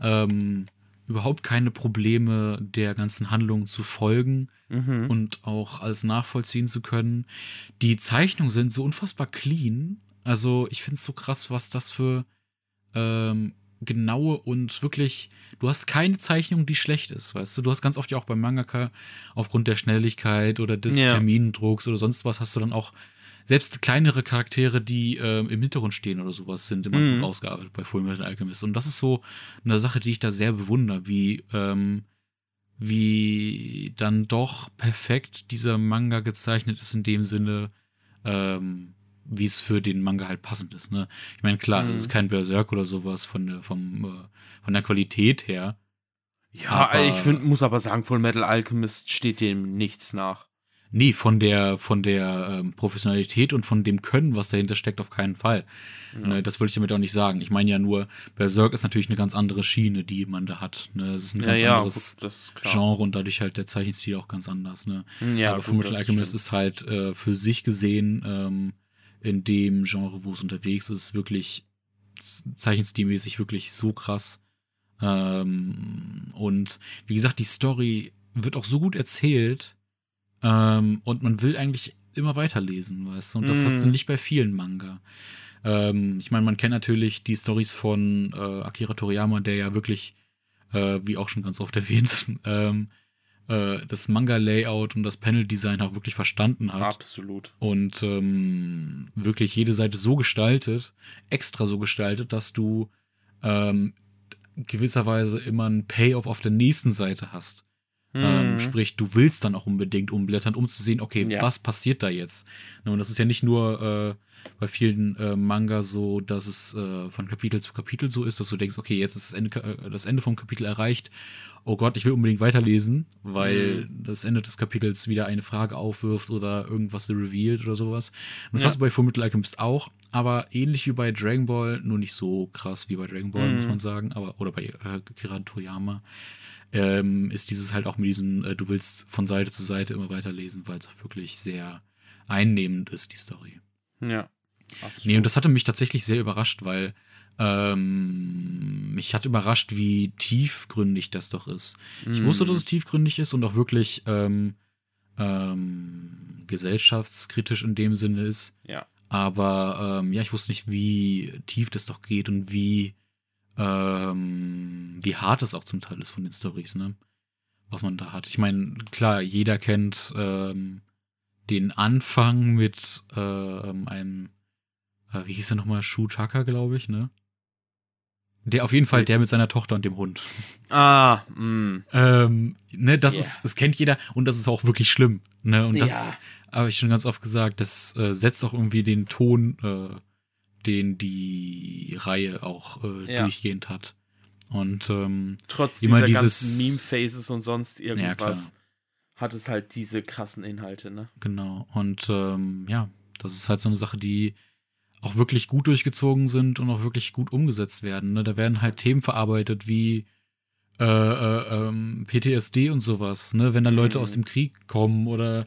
ähm, überhaupt keine Probleme, der ganzen Handlung zu folgen Mhm. und auch alles nachvollziehen zu können. Die Zeichnungen sind so unfassbar clean. Also ich finde es so krass, was das für ähm, genaue und wirklich, du hast keine Zeichnung, die schlecht ist, weißt du? Du hast ganz oft ja auch beim Mangaka aufgrund der Schnelligkeit oder des Ja. Terminendrucks oder sonst was, hast du dann auch selbst kleinere Charaktere, die ähm, im Hintergrund stehen oder sowas, sind immer Mhm. gut ausgearbeitet bei Fullmetal Alchemist. Und das ist so eine Sache, die ich da sehr bewundere, wie ähm, wie dann doch perfekt dieser Manga gezeichnet ist in dem Sinne, ähm, wie es für den Manga halt passend ist. Ne? Ich meine, klar, Mhm. es ist kein Berserk oder sowas von der, vom, äh, von der Qualität her. Ja, Aber- ich find, muss aber sagen, Full Metal Alchemist steht dem nichts nach. Nee, von der, von der ähm, Professionalität und von dem Können, was dahinter steckt, auf keinen Fall. Ja. Ne, das wollte ich damit auch nicht sagen. Ich meine ja nur, Berserk ist natürlich eine ganz andere Schiene, die man da hat. Ne? Es ist ein Ja, ganz ja, anderes gut. Genre und dadurch halt der Zeichenstil auch ganz anders. Ne? Ja, aber gut, Fullmetal das Alchemist stimmt. ist halt äh, für sich gesehen ähm, in dem Genre, wo es unterwegs ist, wirklich zeichenstilmäßig wirklich so krass. Ähm, und wie gesagt, die Story wird auch so gut erzählt ähm, und man will eigentlich immer weiterlesen, weißt du? Und das Mhm. hast du nicht bei vielen Manga. Ähm, ich meine, man kennt natürlich die Stories von äh, Akira Toriyama, der ja wirklich, äh, wie auch schon ganz oft erwähnt, <laughs> ähm, äh, das Manga-Layout und das Panel-Design auch wirklich verstanden hat. Absolut. Und ähm, wirklich jede Seite so gestaltet, extra so gestaltet, dass du ähm, gewisserweise immer einen Payoff auf der nächsten Seite hast. Ähm, Mhm. sprich, du willst dann auch unbedingt umblättern, um zu sehen, okay, Ja. was passiert da jetzt? Ne, Und das ist ja nicht nur äh, bei vielen äh, Manga so, dass es äh, von Kapitel zu Kapitel so ist, dass du denkst, okay, jetzt ist das Ende, äh, das Ende vom Kapitel erreicht. Oh Gott, ich will unbedingt weiterlesen, weil Mhm. das Ende des Kapitels wieder eine Frage aufwirft oder irgendwas revealed oder sowas. Und das Ja. hast du bei Fullmetal Alchemist auch, aber ähnlich wie bei Dragon Ball, nur nicht so krass wie bei Dragon Ball, Mhm. muss man sagen, aber oder bei äh, Akira Toriyama ähm, ist dieses halt auch mit diesem, äh, du willst von Seite zu Seite immer weiterlesen, weil es auch wirklich sehr einnehmend ist, die Story. Ja. Absolut. Nee, und das hatte mich tatsächlich sehr überrascht, weil ähm, mich hat überrascht, wie tiefgründig das doch ist. Ich Mhm. wusste, dass es tiefgründig ist und auch wirklich ähm, ähm, gesellschaftskritisch in dem Sinne ist. Ja. Aber ähm, ja, ich wusste nicht, wie tief das doch geht und wie, ähm, wie hart es auch zum Teil ist von den Stories, ne? Was man da hat. Ich meine, klar, jeder kennt ähm, den Anfang mit ähm, einem, äh, wie hieß er nochmal, Shutaka, glaube ich, ne? Der auf jeden Fall der mit seiner Tochter und dem Hund. Ah, mh. Ähm, ne, das Ja. ist, das kennt jeder und das ist auch wirklich schlimm. Ne? Und das Ja. habe ich schon ganz oft gesagt, das äh, setzt auch irgendwie den Ton, äh, den die Reihe auch äh, Ja. durchgehend hat. Und ähm, trotz Immer dieser dieses- ganzen Meme-Faces und sonst irgendwas klar. hat es halt diese krassen Inhalte, ne? genau. Und ähm, ja, das ist halt so eine Sache, die auch wirklich gut durchgezogen sind und auch wirklich gut umgesetzt werden. Ne? Da werden halt Themen verarbeitet wie äh, äh, ähm, PTSD und sowas, ne? Wenn dann Leute Mhm. aus dem Krieg kommen oder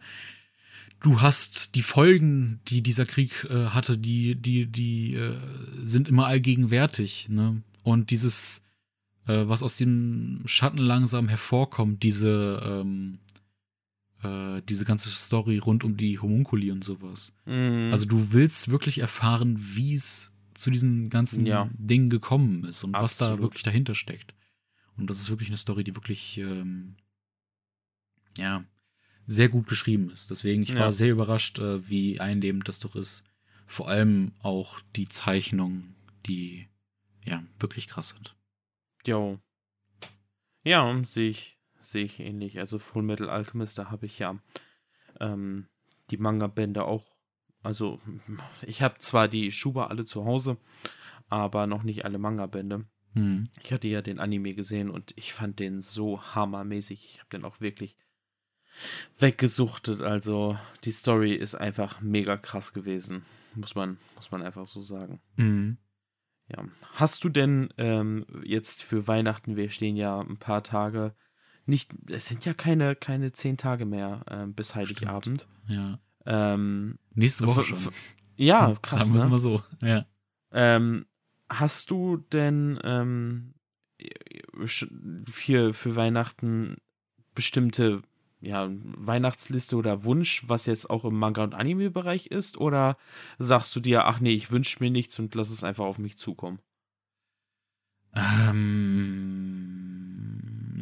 du hast die Folgen, die dieser Krieg äh, hatte, die, die, die äh, sind immer allgegenwärtig, ne? Und dieses, äh, was aus dem Schatten langsam hervorkommt, diese, ähm, äh, diese ganze Story rund um die Homunkuli und sowas. Mhm. Also du willst wirklich erfahren, wie es zu diesen ganzen Ja. Dingen gekommen ist und was da Absolut. wirklich dahinter steckt. Und das ist wirklich eine Story, die wirklich, ähm, ja, sehr gut geschrieben ist. Deswegen, ich Ja. war sehr überrascht, äh, wie einnehmend das doch ist. Vor allem auch die Zeichnungen, die, ja, wirklich krass sind. Jo. Ja, sehe ich, sehe ich ähnlich. Also Full Metal Alchemist, da habe ich ja ähm, die Manga-Bände auch. Also, <laughs> ich habe zwar die Schuber alle zu Hause, aber noch nicht alle Manga-Bände. Hm. Ich hatte ja den Anime gesehen und ich fand den so hammermäßig. Ich habe den auch wirklich weggesuchtet. Also, die Story ist einfach mega krass gewesen. Muss man, muss man einfach so sagen. Mhm. Ja. Hast du denn ähm, jetzt für Weihnachten, wir stehen ja ein paar Tage, nicht, es sind ja keine, keine zehn Tage mehr ähm, bis Heiligabend. Ja. Ähm, Nächste Woche schon. ja, <laughs> krass. Sagen wir es Ne? mal so. Ja. Ähm, hast du denn ähm, für, für Weihnachten bestimmte ja, Weihnachtsliste oder Wunsch, was jetzt auch im Manga- und Anime-Bereich ist? Oder sagst du dir, ach nee, ich wünsche mir nichts und lass es einfach auf mich zukommen? Ähm,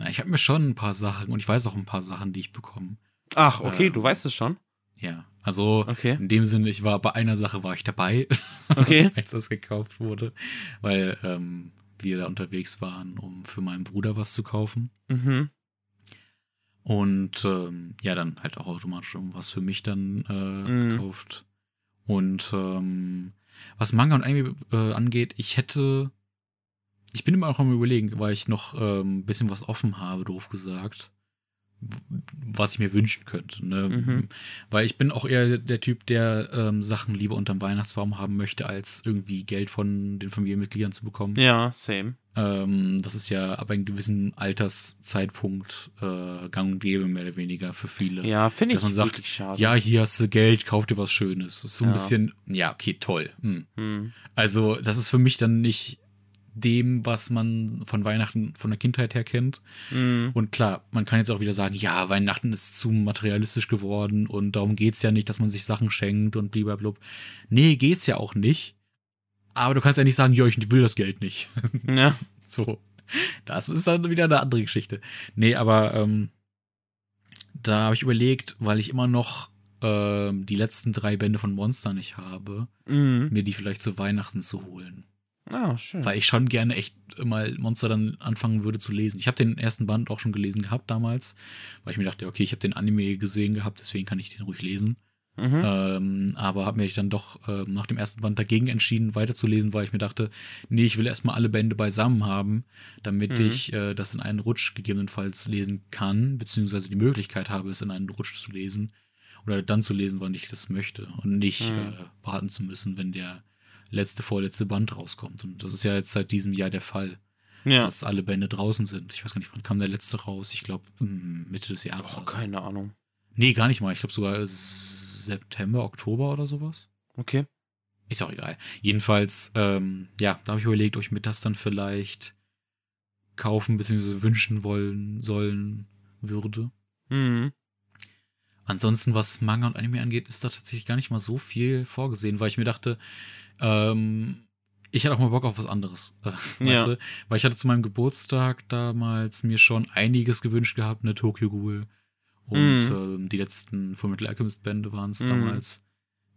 na, ich habe mir schon ein paar Sachen und ich weiß auch ein paar Sachen, die ich bekomme. Ach, okay, du Ähm, weißt es schon. Ja, also Okay. in dem Sinne, ich war bei einer Sache war ich dabei, <laughs> Okay. als das gekauft wurde, weil ähm, wir da unterwegs waren, um für meinen Bruder was zu kaufen. Mhm. Und ähm, ja, dann halt auch automatisch irgendwas für mich dann äh, Mhm. gekauft. Und ähm, was Manga und Anime äh, angeht, ich hätte, ich bin immer auch am überlegen, weil ich noch ähm, ein bisschen was offen habe, doof gesagt, was ich mir wünschen könnte. Ne? Mhm. Weil ich bin auch eher der Typ, der ähm, Sachen lieber unterm Weihnachtsbaum haben möchte, als irgendwie Geld von den Familienmitgliedern zu bekommen. Ja, same. Ähm, das ist ja ab einem gewissen Alterszeitpunkt äh, gang und gäbe, mehr oder weniger für viele. Ja, finde ich man sagt, wirklich schade. Ja, hier hast du Geld, kauf dir was Schönes. Das ist so ein Ja. bisschen, ja, okay, toll. Hm. Hm. Also, das ist für mich dann nicht dem, was man von Weihnachten von der Kindheit her kennt. Hm. Und klar, man kann jetzt auch wieder sagen, ja, Weihnachten ist zu materialistisch geworden und darum geht's ja nicht, dass man sich Sachen schenkt und blablabla. Nee, geht's ja auch nicht. Aber du kannst ja nicht sagen, ja, ich will das Geld nicht. <laughs> Ja. So. Das ist dann wieder eine andere Geschichte. Nee, aber ähm, da habe ich überlegt, weil ich immer noch ähm, die letzten drei Bände von Monster nicht habe, Mhm. mir die vielleicht zu Weihnachten zu holen. Ah, schön. Weil ich schon gerne echt mal Monster dann anfangen würde zu lesen. Ich habe den ersten Band auch schon gelesen gehabt damals, weil ich mir dachte, okay, ich habe den Anime gesehen gehabt, deswegen kann ich den ruhig lesen. Mhm. Ähm, aber habe mich dann doch ähm, nach dem ersten Band dagegen entschieden, weiterzulesen, weil ich mir dachte, nee, ich will erstmal alle Bände beisammen haben, damit Mhm. ich äh, das in einen Rutsch gegebenenfalls lesen kann, beziehungsweise die Möglichkeit habe, es in einen Rutsch zu lesen. Oder dann zu lesen, wann ich das möchte. Und nicht Mhm. äh, warten zu müssen, wenn der letzte, vorletzte Band rauskommt. Und das ist ja jetzt seit diesem Jahr der Fall, ja. dass alle Bände draußen sind. Ich weiß gar nicht, wann kam der letzte raus? Ich glaube, Mitte des Jahres. Oh, oder so. keine Ahnung. Nee, gar nicht mal. Ich glaube sogar September, Oktober oder sowas. Okay. Ist auch egal. Jedenfalls, ähm, ja, da habe ich überlegt, ob ich mir das dann vielleicht kaufen bzw. wünschen wollen sollen würde. Mhm. Ansonsten, was Manga und Anime angeht, ist da tatsächlich gar nicht mal so viel vorgesehen, weil ich mir dachte, ähm, ich hatte auch mal Bock auf was anderes. Äh, Ja. weißt du? Weil ich hatte zu meinem Geburtstag damals mir schon einiges gewünscht gehabt, eine Tokyo Ghoul. Und ähm, die letzten Fullmetal Alchemist Bände waren es Mhm. damals.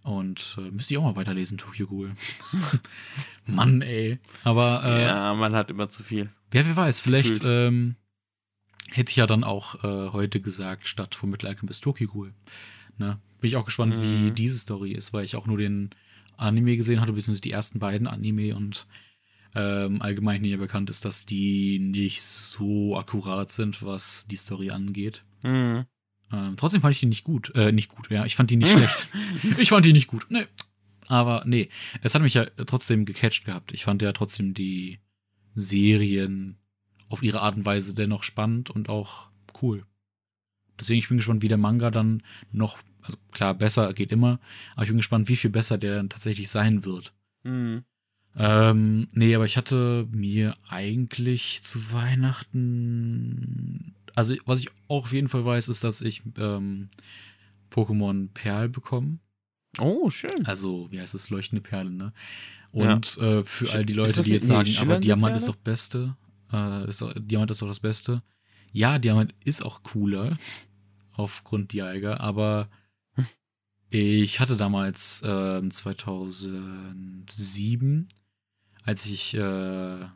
Und äh, müsste ich auch mal weiterlesen, Tokyo Ghoul. <laughs> Mann, ey. Aber äh, ja, man hat immer zu viel. Wer, wer weiß, vielleicht ähm, hätte ich ja dann auch äh, heute gesagt, statt Mittelalter bis Tokyo Ghoul. Ne? Bin ich auch gespannt, wie Mhm. diese Story ist, weil ich auch nur den Anime gesehen hatte, beziehungsweise die ersten beiden Anime und ähm, allgemein hier bekannt ist, dass die nicht so akkurat sind, was die Story angeht. Mhm. Ähm, trotzdem fand ich die nicht gut. Äh, nicht gut, ja. Ich fand die nicht <laughs> schlecht. Ich fand die nicht gut. Nee. Aber nee, es hat mich ja trotzdem gecatcht gehabt. Ich fand ja trotzdem die Serien auf ihre Art und Weise dennoch spannend und auch cool. Deswegen, ich bin gespannt, wie der Manga dann noch, also klar, besser geht immer, aber ich bin gespannt, wie viel besser der dann tatsächlich sein wird. Mhm. Ähm, nee, aber ich hatte mir eigentlich zu Weihnachten. Also, was ich auch auf jeden Fall weiß, ist, dass ich ähm, Pokémon Perl bekomme. Oh, schön. Also, wie heißt es? Leuchtende Perle, ne? Und äh, für all die ist Leute, die jetzt sagen, aber Diamant ist Perle? doch Beste. Äh, ist, doch- Diamant ist doch das Beste. Ja, Diamant ist auch cooler. Aufgrund Dialga, aber ich hatte damals ähm, 2007, als ich äh,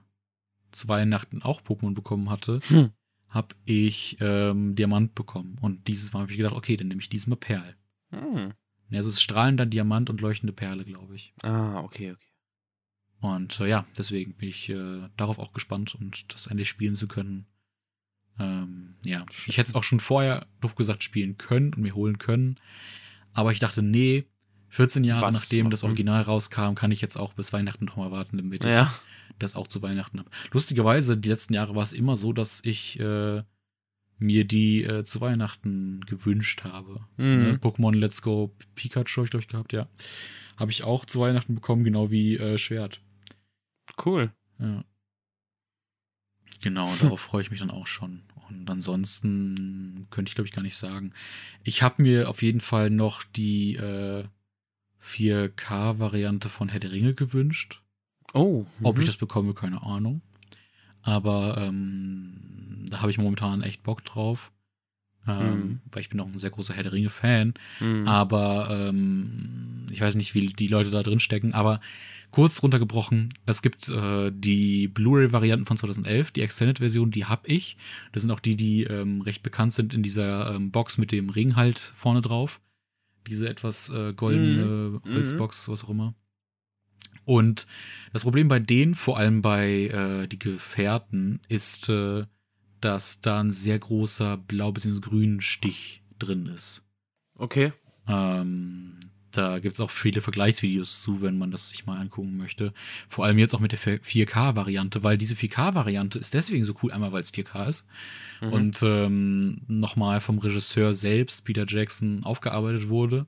zu Weihnachten auch Pokémon bekommen hatte, Hm. habe ich ähm, Diamant bekommen. Und dieses Mal habe ich gedacht, okay, dann nehme ich diesmal Perl. Mhm. Ja, es ist strahlender Diamant und leuchtende Perle, glaube ich. Ah, okay, okay. Und äh, ja, deswegen bin ich äh, darauf auch gespannt und das endlich spielen zu können. Ähm, ja, ich hätte es auch schon vorher, doof gesagt, spielen können und mir holen können. Aber ich dachte, nee, 14 Jahre Was nachdem das machen? Original rauskam, kann ich jetzt auch bis Weihnachten noch mal warten, damit ich Ja. das auch zu Weihnachten habe. Lustigerweise, die letzten Jahre war es immer so, dass ich äh, mir die äh, zu Weihnachten gewünscht habe. Mhm. Ne? Pokémon Let's Go Pikachu habe ich, glaube ich, gehabt, ja. Habe ich auch zu Weihnachten bekommen, genau wie äh, Schwert. Cool. Ja. Genau, darauf <laughs> freue ich mich dann auch schon. Und ansonsten könnte ich, glaube ich, gar nicht sagen. Ich habe mir auf jeden Fall noch die äh, 4K-Variante von Herr der Ringe gewünscht. Oh. Ob mhm. ich das bekomme, keine Ahnung. Aber ähm, da habe ich momentan echt Bock drauf. Ähm, Mhm. Weil ich bin auch ein sehr großer Herr der Ringe-Fan. Mhm. Aber ähm, ich weiß nicht, wie die Leute da drin stecken. Aber kurz runtergebrochen, es gibt äh, die Blu-ray-Varianten von 2011, die Extended-Version, die hab ich. Das sind auch die, die ähm, recht bekannt sind in dieser ähm, Box mit dem Ring halt vorne drauf. Diese etwas äh, goldene Mhm. Holzbox, was auch immer. Und das Problem bei denen, vor allem bei äh, die Gefährten, ist, äh, dass da ein sehr großer blau- bzw. grün Stich drin ist. Okay. Ähm, da gibt's auch viele Vergleichsvideos zu, wenn man das sich mal angucken möchte. Vor allem jetzt auch mit der 4K-Variante, weil diese 4K-Variante ist deswegen so cool, einmal weil es 4K ist Mhm. und ähm, nochmal vom Regisseur selbst, Peter Jackson, aufgearbeitet wurde.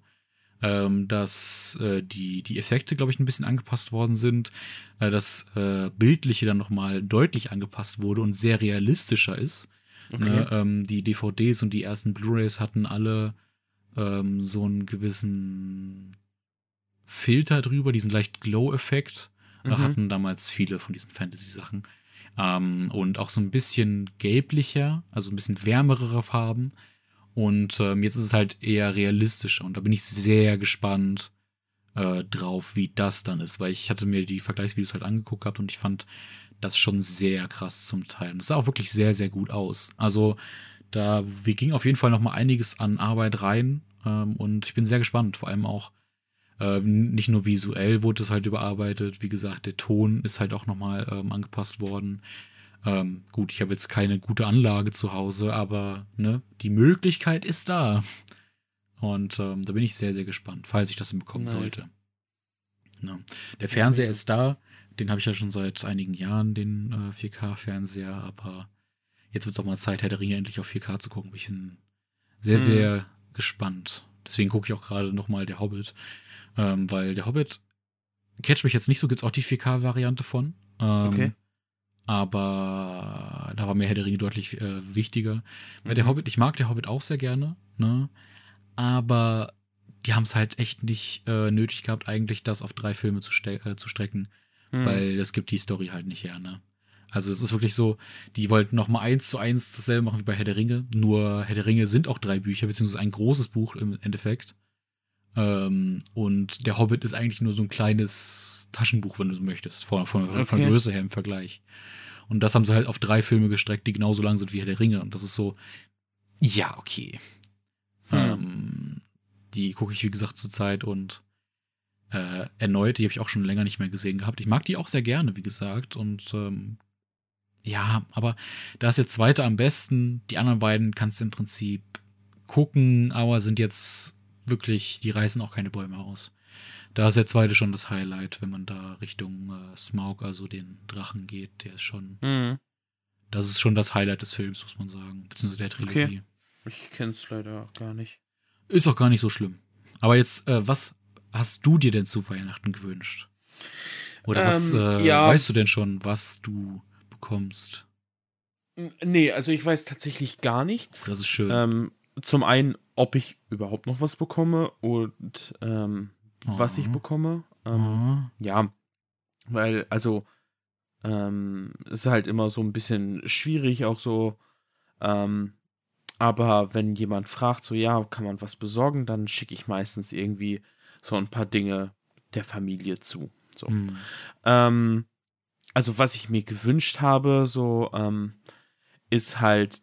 Ähm, dass äh, die, die Effekte, glaube ich, ein bisschen angepasst worden sind, äh, das äh, Bildliche dann nochmal deutlich angepasst wurde und sehr realistischer ist. okay. Ne, ähm, die DVDs und die ersten Blu-rays hatten alle ähm, so einen gewissen Filter drüber, diesen leicht Glow-Effekt. Mhm. Hatten damals viele von diesen Fantasy-Sachen. Ähm, und auch so ein bisschen gelblicher, also ein bisschen wärmerere Farben. Und ähm, jetzt ist es halt eher realistischer. Und da bin ich sehr gespannt äh, drauf, wie das dann ist. Weil ich hatte mir die Vergleichsvideos halt angeguckt gehabt und ich fand das schon sehr krass zum Teil. Und das sah auch wirklich sehr, sehr gut aus. Also da, wir gingen auf jeden Fall noch mal einiges an Arbeit rein. Ähm, und ich bin sehr gespannt. Vor allem auch äh, nicht nur visuell wurde es halt überarbeitet. Wie gesagt, der Ton ist halt auch noch mal ähm, angepasst worden. Ähm, gut, ich habe jetzt keine gute Anlage zu Hause, aber ne, die Möglichkeit ist da. Und ähm, da bin ich sehr, sehr gespannt, falls ich das hinbekommen nice. sollte. Ja. Der Fernseher ist da. Den habe ich ja schon seit einigen Jahren, den äh, 4K-Fernseher, aber jetzt wird es auch mal Zeit, Herr der Ringe endlich auf 4K zu gucken. Ich bin sehr, mhm. sehr gespannt. Deswegen gucke ich auch gerade nochmal der Hobbit. Ähm, weil der Hobbit catcht mich jetzt nicht so, gibt es auch die 4K-Variante von. Ähm, okay aber da war mir Herr der Ringe deutlich äh, wichtiger. Weil mhm. der Hobbit, ich mag der Hobbit auch sehr gerne, ne? Aber die haben es halt echt nicht äh, nötig gehabt, eigentlich das auf drei Filme zu, äh, zu strecken, mhm. weil das gibt die Story halt nicht her, ne? Also es ist wirklich so, die wollten noch mal eins zu eins dasselbe machen wie bei Herr der Ringe, nur Herr der Ringe sind auch drei Bücher, beziehungsweise ein großes Buch im Endeffekt. Ähm, und der Hobbit ist eigentlich nur so ein kleines Taschenbuch, wenn du so möchtest, von, von, okay. von Größe her im Vergleich. Und das haben sie halt auf drei Filme gestreckt, die genauso lang sind wie Herr der Ringe. Und das ist so, ja, okay. Hm. Ähm, die gucke ich, wie gesagt, zur Zeit und äh, erneut, die habe ich auch schon länger nicht mehr gesehen gehabt. Ich mag die auch sehr gerne, wie gesagt. Und ähm, ja, aber da ist der zweite am besten. Die anderen beiden kannst du im Prinzip gucken, aber sind jetzt wirklich, die reißen auch keine Bäume aus da ist der zweite schon das Highlight, wenn man da Richtung äh, Smaug, also den Drachen geht, der ist schon. Mhm. Das ist schon das Highlight des Films, muss man sagen. Beziehungsweise der Trilogie. Okay. Ich kenn's leider gar nicht. Ist auch gar nicht so schlimm. Aber jetzt, äh, was hast du dir denn zu Weihnachten gewünscht? Oder ähm, was äh, ja. weißt du denn schon, was du bekommst? Nee, also ich weiß tatsächlich gar nichts. Das ist schön. Ähm, zum einen, ob ich überhaupt noch was bekomme und ähm, was ich mhm. bekomme. Ähm, mhm. Ja, weil, also, ähm, ist halt immer so ein bisschen schwierig, auch so. Ähm, aber wenn jemand fragt, so, ja, kann man was besorgen, dann schicke ich meistens irgendwie so ein paar Dinge der Familie zu. So. Mhm. Ähm, also, was ich mir gewünscht habe, so, ähm, ist halt,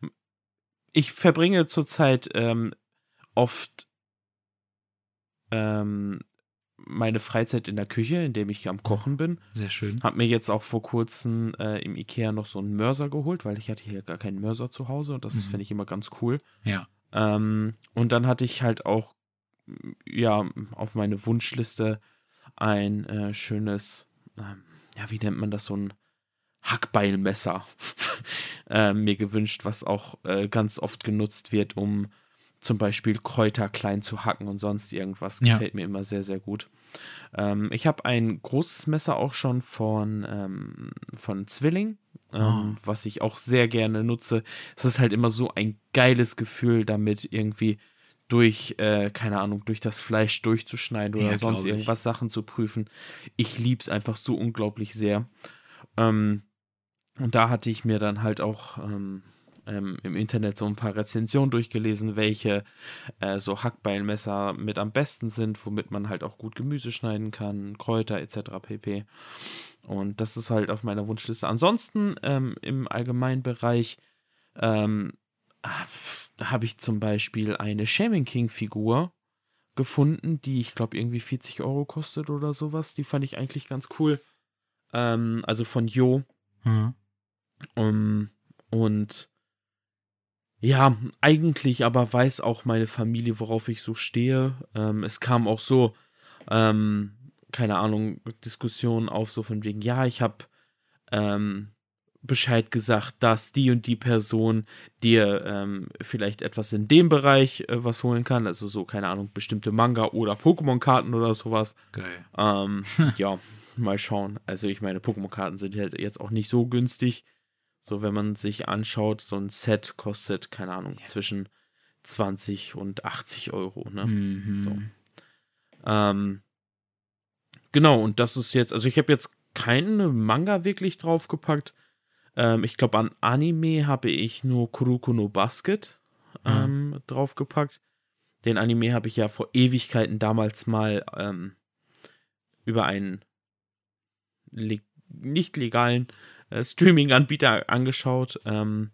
<laughs> ich verbringe zurzeit ähm, oft ähm, meine Freizeit in der Küche, indem ich am Kochen bin. Sehr schön. Hab mir jetzt auch vor kurzem äh, im Ikea noch so einen Mörser geholt, weil ich hatte hier gar keinen Mörser zu Hause und das mhm. finde ich immer ganz cool. Ja. Ähm, und dann hatte ich halt auch, ja, auf meine Wunschliste ein äh, schönes, ähm, ja, wie nennt man das, so ein Hackbeilmesser <laughs> äh, mir gewünscht, was auch äh, ganz oft genutzt wird, um zum Beispiel Kräuter klein zu hacken und sonst irgendwas. Ja. Gefällt mir immer sehr, sehr gut. Ähm, ich habe ein großes Messer auch schon von, ähm, von Zwilling, ähm, oh. was ich auch sehr gerne nutze. Es ist halt immer so ein geiles Gefühl, damit irgendwie durch, äh, keine Ahnung, durch das Fleisch durchzuschneiden oder ja, sonst irgendwas Sachen zu prüfen. Ich liebe es einfach so unglaublich sehr. Ähm, und da hatte ich mir dann halt auch ähm, ähm, im Internet so ein paar Rezensionen durchgelesen, welche äh, so Hackbeilmesser mit am besten sind, womit man halt auch gut Gemüse schneiden kann, Kräuter etc. pp. Und das ist halt auf meiner Wunschliste. Ansonsten ähm, im Allgemeinbereich ähm, habe ich zum Beispiel eine Shaman King Figur gefunden, die ich glaube irgendwie 40 Euro kostet oder sowas. Die fand ich eigentlich ganz cool. Ähm, also von Jo. Mhm. Um, und ja, eigentlich aber weiß auch meine Familie, worauf ich so stehe. Ähm, es kam auch so, ähm, keine Ahnung, Diskussionen auf, so von wegen, ja, ich habe ähm, Bescheid gesagt, dass die und die Person dir ähm, vielleicht etwas in dem Bereich äh, was holen kann. Also so, keine Ahnung, bestimmte Manga oder Pokémon-Karten oder sowas. Geil. Ähm, <laughs> ja, mal schauen. Also ich meine, Pokémon-Karten sind halt jetzt auch nicht so günstig. So, wenn man sich anschaut, so ein Set kostet, keine Ahnung, ja. zwischen 20 und 80 Euro. Ne? Mhm. So. Ähm, genau, und das ist jetzt, also ich habe jetzt keine Manga wirklich draufgepackt. Ähm, ich glaube, an Anime habe ich nur Kuruko no Basket ähm, mhm. draufgepackt. Den Anime habe ich ja vor Ewigkeiten damals mal ähm, über einen le nicht legalen äh, Streaming-Anbieter angeschaut. Ähm,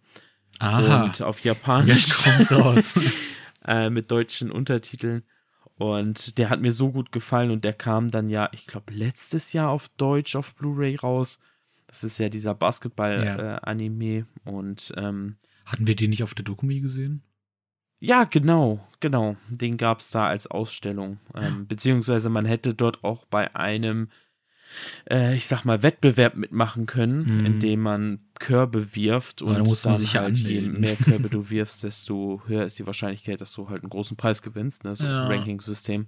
Aha. Und auf Japanisch. Jetzt raus. <laughs> äh, mit deutschen Untertiteln. Und der hat mir so gut gefallen und der kam dann ja, ich glaube, letztes Jahr auf Deutsch auf Blu-ray raus. Das ist ja dieser Basketball-Anime. Ja. Äh, und ähm, hatten wir den nicht auf der Dokumi gesehen? Ja, genau, genau. Den gab es da als Ausstellung. Ähm, beziehungsweise man hätte dort auch bei einem, äh, ich sag mal, Wettbewerb mitmachen können, mhm. indem man Körbe wirft und dann, dann sich halt je mehr Körbe <laughs> du wirfst, desto höher ist die Wahrscheinlichkeit, dass du halt einen großen Preis gewinnst, ne? So ja. Ranking-System.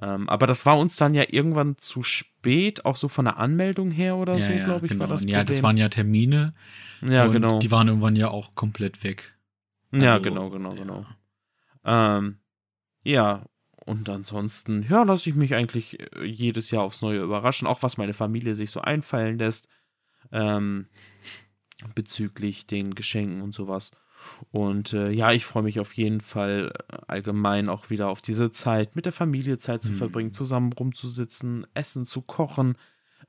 Ähm, aber das war uns dann ja irgendwann zu spät, auch so von der Anmeldung her oder ja, so, ja, glaube ich, genau. war das. Problem. Ja, das waren ja Termine. Ja, genau. Die waren irgendwann ja auch komplett weg. Also, ja, genau, genau, genau. Ähm, ja, und ansonsten, ja, lasse ich mich eigentlich äh, jedes Jahr aufs Neue überraschen, auch was meine Familie sich so einfallen lässt, ähm, bezüglich den Geschenken und sowas. Und äh, ja, ich freue mich auf jeden Fall äh, allgemein auch wieder auf diese Zeit, mit der Familie Zeit zu mhm. verbringen, zusammen rumzusitzen, Essen zu kochen,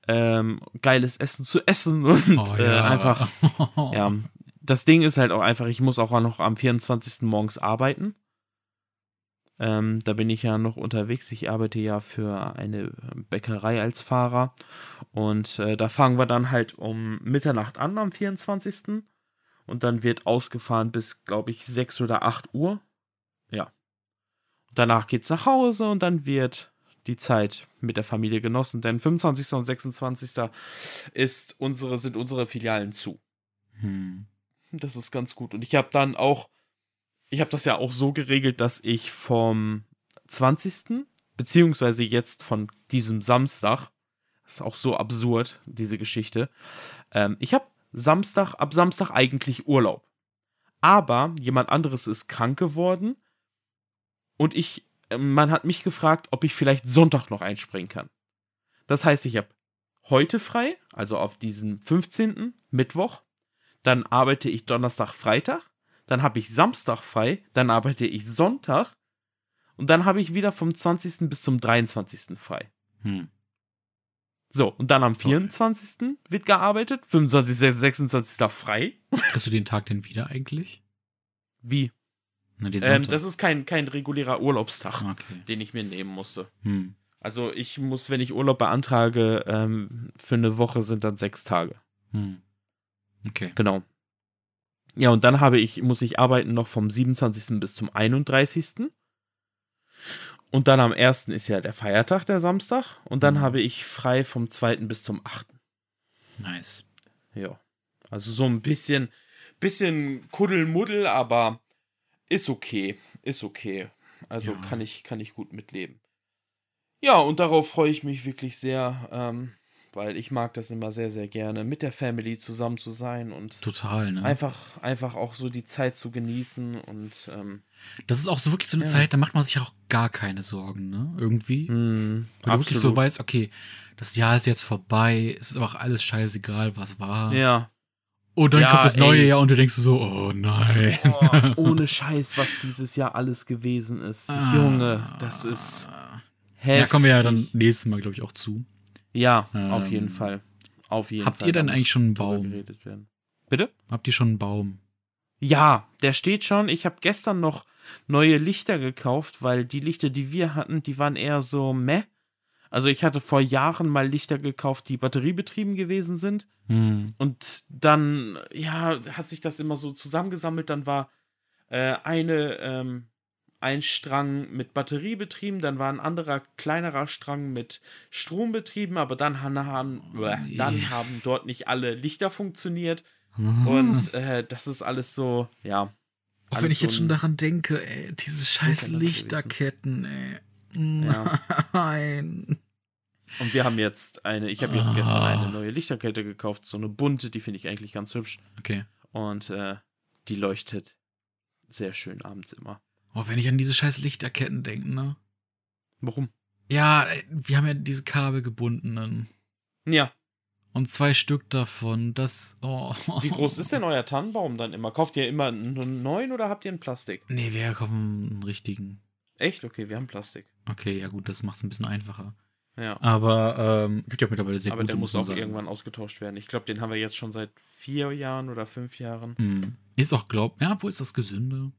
ähm, geiles Essen zu essen <laughs> und oh, ja. äh, einfach <laughs> ja, das Ding ist halt auch einfach, ich muss auch noch am 24. morgens arbeiten. Ähm, da bin ich ja noch unterwegs. Ich arbeite ja für eine Bäckerei als Fahrer. Und äh, da fangen wir dann halt um Mitternacht an am 24. Und dann wird ausgefahren bis, glaube ich, 6 oder 8 Uhr. Ja. Danach geht's nach Hause und dann wird die Zeit mit der Familie genossen. Denn 25. und 26. Ist unsere, sind unsere Filialen zu. Hm. Das ist ganz gut. Und ich habe dann auch, ich habe das ja auch so geregelt, dass ich vom 20. beziehungsweise jetzt von diesem Samstag, das ist auch so absurd, diese Geschichte, ähm, ich habe Samstag, ab Samstag eigentlich Urlaub. Aber jemand anderes ist krank geworden und ich, äh, man hat mich gefragt, ob ich vielleicht Sonntag noch einspringen kann. Das heißt, ich habe heute frei, also auf diesen 15. Mittwoch, dann arbeite ich Donnerstag, Freitag, dann habe ich Samstag frei, dann arbeite ich Sonntag und dann habe ich wieder vom 20. bis zum 23. frei. Hm. So, und dann am 24. Okay. wird gearbeitet, 25., 26. frei. Kriegst du den Tag denn wieder eigentlich? Wie? Na, ähm, das ist kein, kein regulärer Urlaubstag, okay. den ich mir nehmen musste. Hm. Also ich muss, wenn ich Urlaub beantrage, ähm, für eine Woche sind dann sechs Tage. Hm. Okay. Genau. Ja, und dann habe ich, muss ich arbeiten noch vom 27. bis zum 31. Und dann am 1. ist ja der Feiertag, der Samstag. Und dann mhm. habe ich frei vom 2. bis zum 8. Nice. Ja. Also so ein bisschen, bisschen Kuddelmuddel, aber ist okay. Ist okay. Also ja. kann, ich, kann ich gut mitleben. Ja, und darauf freue ich mich wirklich sehr. Ähm, weil ich mag das immer sehr, sehr gerne, mit der Family zusammen zu sein und total, ne? einfach, einfach auch so die Zeit zu genießen und ähm, das ist auch so wirklich so eine ja. Zeit, da macht man sich auch gar keine Sorgen, ne? Irgendwie. Mm, Weil du wirklich so weißt, okay, das Jahr ist jetzt vorbei, es ist aber auch alles scheißegal, was war. Ja. Und dann ja, kommt das neue ey. Jahr und du denkst so, oh nein. Oh, <laughs> ohne Scheiß, was dieses Jahr alles gewesen ist. Ah, Junge, das ist heftig. Ja, kommen wir ja dann nächstes Mal, glaube ich, auch zu. Ja, ähm, auf jeden Fall. Auf jeden habt Fall. ihr denn eigentlich schon einen Baum? Bitte? Habt ihr schon einen Baum? Ja, der steht schon. Ich habe gestern noch neue Lichter gekauft, weil die Lichter, die wir hatten, die waren eher so meh. Also ich hatte vor Jahren mal Lichter gekauft, die batteriebetrieben gewesen sind. Hm. Und dann, ja, hat sich das immer so zusammengesammelt. Dann war äh, eine ähm, ein Strang mit Batterie betrieben, dann war ein anderer kleinerer Strang mit Strom betrieben, aber dann haben, äh, dann haben dort nicht alle Lichter funktioniert. Und äh, das ist alles so, ja. Auch wenn ich so jetzt schon daran denke, ey, diese scheiß Lichterketten, ey. Nein. Und wir haben jetzt eine, ich habe jetzt ah. gestern eine neue Lichterkette gekauft, so eine bunte, die finde ich eigentlich ganz hübsch. Okay. Und äh, die leuchtet sehr schön abends immer. Oh, wenn ich an diese scheiß Lichterketten denke, ne? Warum? Ja, äh, wir haben ja diese kabelgebundenen. Ja. Und zwei Stück davon, das. Oh. Wie groß ist denn <laughs> euer Tannenbaum dann immer? Kauft ihr immer einen neuen oder habt ihr einen Plastik? Nee, wir kaufen einen richtigen. Echt? Okay, wir haben Plastik. Okay, ja gut, das macht es ein bisschen einfacher. Ja. Aber ähm, gibt ja mittlerweile sehr Aber gute, der muss auch sagen. irgendwann ausgetauscht werden. Ich glaube, den haben wir jetzt schon seit vier Jahren oder fünf Jahren. Hm. Ist auch, glaub, ja, wo ist das gesünder?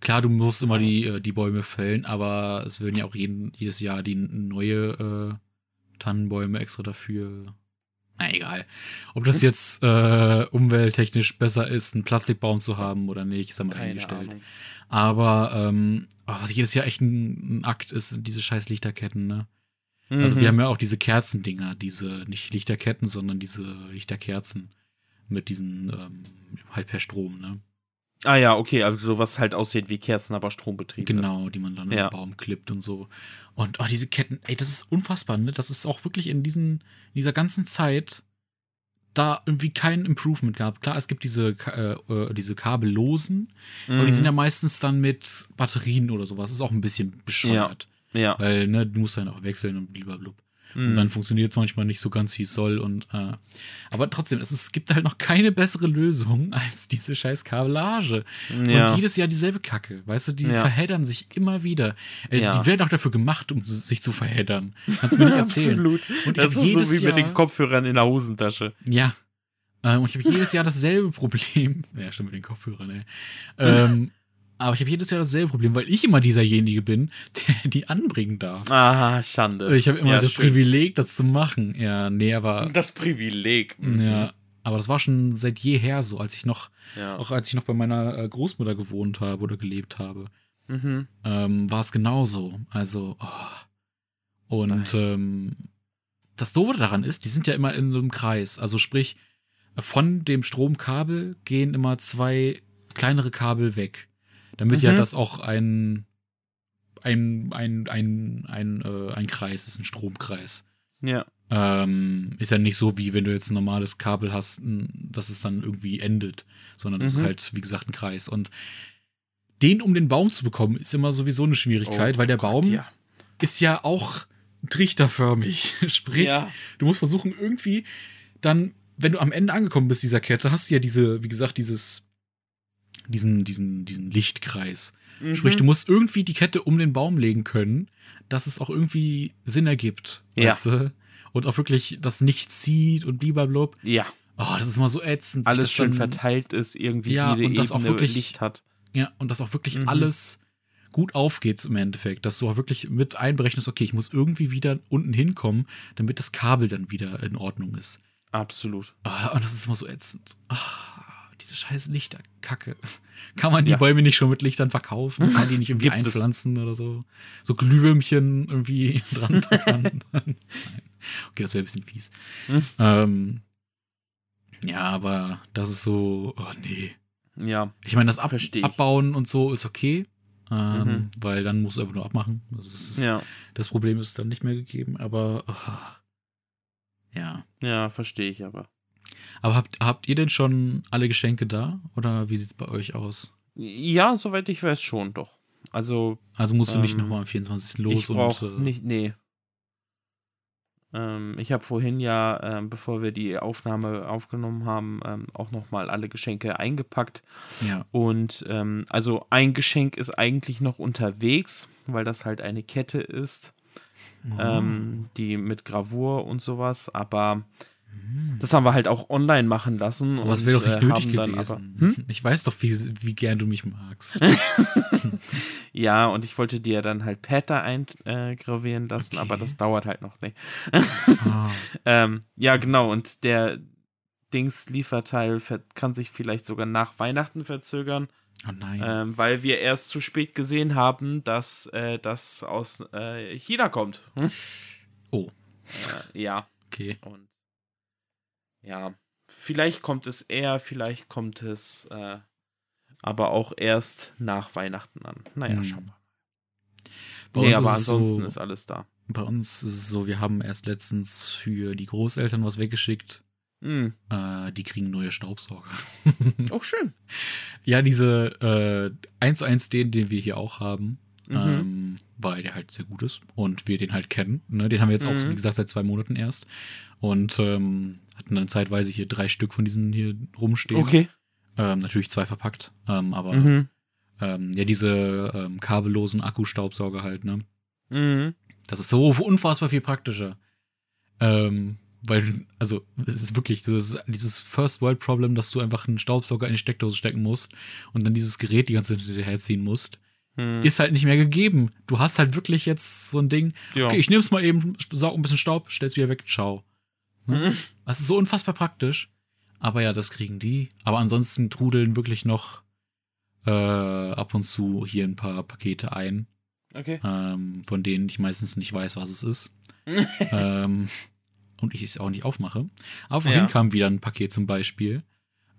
Klar, du musst immer die, äh, die Bäume fällen, aber es werden ja auch jeden, jedes Jahr die neue äh, Tannenbäume extra dafür. Na egal. Ob das jetzt äh, umwelttechnisch besser ist, einen Plastikbaum zu haben oder nicht, ist einmal eingestellt. Ahnung. Aber ähm, oh, was jedes Jahr echt ein, ein Akt ist, diese scheiß Lichterketten, ne? Also Mhm. wir haben ja auch diese Kerzendinger, diese nicht Lichterketten, sondern diese Lichterkerzen mit diesen ähm, halt per Strom, ne? Ah ja, okay, also sowas halt aussieht wie Kerzen, aber strombetrieben ist. Genau, die man dann Ja. im Baum klippt und so. Und oh, diese Ketten, ey, das ist unfassbar, ne? Das ist auch wirklich in diesen, in dieser ganzen Zeit da irgendwie kein Improvement gab. Klar, es gibt diese, äh, äh, diese kabellosen, aber die Mhm. sind ja meistens dann mit Batterien oder sowas. Das ist auch ein bisschen bescheuert. Ja. Weil, ne, du musst dann auch wechseln und blablabla. Mhm. Und dann funktioniert es manchmal nicht so ganz, wie es soll. Und äh, aber trotzdem, es, es gibt halt noch keine bessere Lösung <laughs> als diese scheiß Kabellage. ja. Und jedes Jahr dieselbe Kacke. Weißt du, die Ja. verheddern sich immer wieder. Äh, Ja. Die werden auch dafür gemacht, um sich zu verheddern. Kannst du mir nicht <laughs> erzählen. Absolut. Und ich das ist jedes so wie Jahr, mit den Kopfhörern in der Hosentasche. Ja. Äh, und ich habe jedes Jahr dasselbe Problem. <laughs> Ja, schon mit den Kopfhörern, ey. Ähm, aber ich habe jedes Jahr dasselbe Problem, weil ich immer dieserjenige bin, <laughs> der die anbringen darf. Ah, Schande. Ich habe immer Ja, das stimmt. Privileg, das zu machen. Ja, nee, aber Das Privileg. Mhm. Ja, aber das war schon seit jeher so, als ich noch, Ja. auch als ich noch bei meiner äh, Großmutter gewohnt habe oder gelebt habe, Mhm. ähm, war es genauso. Also, oh. und ähm, das Doofe daran ist, die sind ja immer in so einem Kreis. Also sprich, von dem Stromkabel gehen immer zwei kleinere Kabel weg. Damit ja Mhm. das auch ein, ein, ein, ein, ein, äh, ein Kreis ist, ein Stromkreis. Ja. Ähm, ist ja nicht so, wie wenn du jetzt ein normales Kabel hast, dass es dann irgendwie endet, sondern das Mhm. ist halt, wie gesagt, ein Kreis. Und den um den Baum zu bekommen, ist immer sowieso eine Schwierigkeit, Oh weil der Gott, Baum ja. ist ja auch trichterförmig. <laughs> Sprich, Ja. du musst versuchen, irgendwie dann, wenn du am Ende angekommen bist dieser Kette, hast du ja diese, wie gesagt, dieses, diesen, diesen, diesen Lichtkreis. Mhm. Sprich, du musst irgendwie die Kette um den Baum legen können, dass es auch irgendwie Sinn ergibt. Ja. Weißt du? Und auch wirklich das nicht zieht und blablabla. Ja. Oh, das ist immer so ätzend. Alles schön dann- verteilt ist, irgendwie Ja, jede und das auch Ebene wirklich- Licht hat. Ja, und dass auch wirklich Mhm. alles gut aufgeht im Endeffekt. Dass du auch wirklich mit einberechnest, okay, ich muss irgendwie wieder unten hinkommen, damit das Kabel dann wieder in Ordnung ist. Absolut. Ah, und das ist immer so ätzend. Ah, diese scheiß Lichterkacke. <laughs> Kann man die Ja. Bäume nicht schon mit Lichtern verkaufen? Kann die nicht irgendwie es. einpflanzen oder so? So Glühwürmchen irgendwie <laughs> dran. dran. <laughs> Okay, das wäre ein bisschen fies. Hm. Ähm, ja, aber das ist so, oh nee. Ja. Ich meine, das Ab ich. Abbauen und so ist okay. Ähm, Mhm. Weil dann musst du einfach nur abmachen. Also das, ist, Ja. das Problem ist dann nicht mehr gegeben, aber oh, ja. Ja, verstehe ich aber. Aber habt, habt ihr denn schon alle Geschenke da? Oder wie sieht's bei euch aus? Ja, soweit ich weiß schon, doch. Also, Also musst du nicht Ähm, nochmal am 24. los ich und. äh, nicht, nee. Ähm, ich habe vorhin ja, ähm, bevor wir die Aufnahme aufgenommen haben, ähm, auch nochmal alle Geschenke eingepackt. Ja. Und ähm, also ein Geschenk ist eigentlich noch unterwegs, weil das halt eine Kette ist, ähm, die mit Gravur und sowas. Aber. Das haben wir halt auch online machen lassen. aber es wäre doch nicht äh, nötig gewesen. Aber, hm? Ich weiß doch, wie, wie gern du mich magst. <laughs> <laughs> Ja, und ich wollte dir dann halt Pater eingravieren lassen, Okay. aber das dauert halt noch nicht. ah, <laughs> Ähm, ja, genau, und der Dings-Lieferteil kann sich vielleicht sogar nach Weihnachten verzögern, oh nein. ähm, weil wir erst zu spät gesehen haben, dass äh, das aus äh, China kommt. Hm? Oh. Äh, ja, okay. und ja, vielleicht kommt es eher, vielleicht kommt es äh, aber auch erst nach Weihnachten an. Naja, Hm. schauen wir. Bei Nee, uns aber ansonsten so, ist alles da. Bei uns ist es so, wir haben erst letztens für die Großeltern was weggeschickt. Hm. Äh, die kriegen neue Staubsauger. <laughs> Oh, schön. ja, diese äh, 1 zu 1 den, den wir hier auch haben. Mhm. Ähm, weil der halt sehr gut ist und wir den halt kennen. Ne? Den haben wir jetzt auch, Mhm. wie gesagt, seit zwei Monaten erst. Und ähm, hatten dann zeitweise hier drei Stück von diesen hier rumstehen. Okay. Ähm, natürlich zwei verpackt. Ähm, aber Mhm. ähm, ja, diese ähm, kabellosen Akkustaubsauger halt, ne? Mhm. Das ist so unfassbar viel praktischer. Ähm, weil, also, es ist wirklich es ist dieses First World Problem, dass du einfach einen Staubsauger in die Steckdose stecken musst und dann dieses Gerät die ganze Zeit hinterherziehen musst, Mhm. ist halt nicht mehr gegeben. Du hast halt wirklich jetzt so ein Ding, ja. okay, ich nehm's mal eben, saug ein bisschen Staub, stell's wieder weg, ciao. Mhm. <laughs> Das ist so unfassbar praktisch. Aber ja, das kriegen die. Aber ansonsten trudeln wirklich noch äh, ab und zu hier ein paar Pakete ein, Okay. ähm, von denen ich meistens nicht weiß, was es ist. <laughs> ähm, und ich es auch nicht aufmache. Aber vorhin Ja. kam wieder ein Paket zum Beispiel.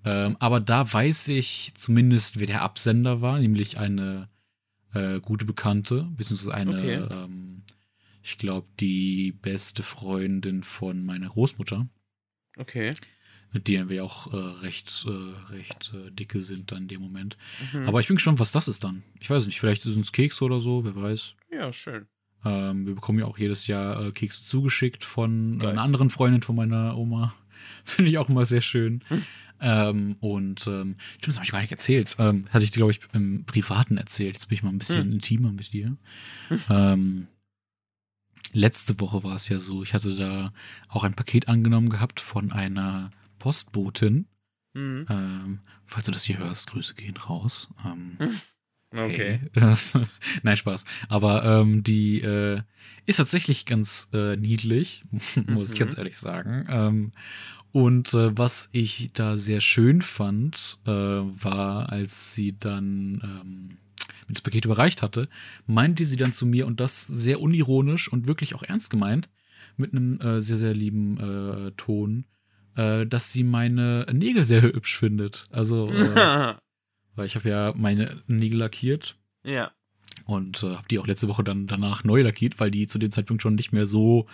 Ähm, aber da weiß ich zumindest, wer der Absender war, nämlich eine äh, gute Bekannte, beziehungsweise eine, Okay. ähm, ich glaube, die beste Freundin von meiner Großmutter, Okay. mit denen wir auch äh, recht, äh, recht äh, dicke sind dann in dem Moment. Mhm. Aber ich bin gespannt, was das ist dann. Ich weiß nicht, vielleicht sind es Kekse oder so, wer weiß. ja, schön. Ähm, wir bekommen ja auch jedes Jahr äh, Kekse zugeschickt von äh, einer anderen Freundin von meiner Oma. <laughs> Finde ich auch immer sehr schön. Hm. Ähm, und ähm, stimmt, das habe ich gar nicht erzählt. Ähm, hatte ich dir, glaube ich, im Privaten erzählt. Jetzt bin ich mal ein bisschen Hm. intimer mit dir. ähm, letzte Woche war es ja so, ich hatte da auch ein Paket angenommen gehabt von einer Postbotin. Mhm. Ähm, falls du das hier hörst, Grüße gehen raus. Ähm, <laughs> Okay. Hey. <laughs> Nein, Spaß. Aber ähm, die äh, ist tatsächlich ganz äh, niedlich, <laughs> muss ich Mhm. ganz ehrlich sagen. Ähm, und äh, was ich da sehr schön fand, äh, war, als sie dann ähm, mir das Paket überreicht hatte, meinte sie dann zu mir und das sehr unironisch und wirklich auch ernst gemeint, mit einem äh, sehr, sehr lieben äh, Ton, äh, dass sie meine Nägel sehr hübsch findet. Also, äh, <laughs> weil ich habe ja meine Nägel lackiert ja. und äh, habe die auch letzte Woche dann danach neu lackiert, weil die zu dem Zeitpunkt schon nicht mehr so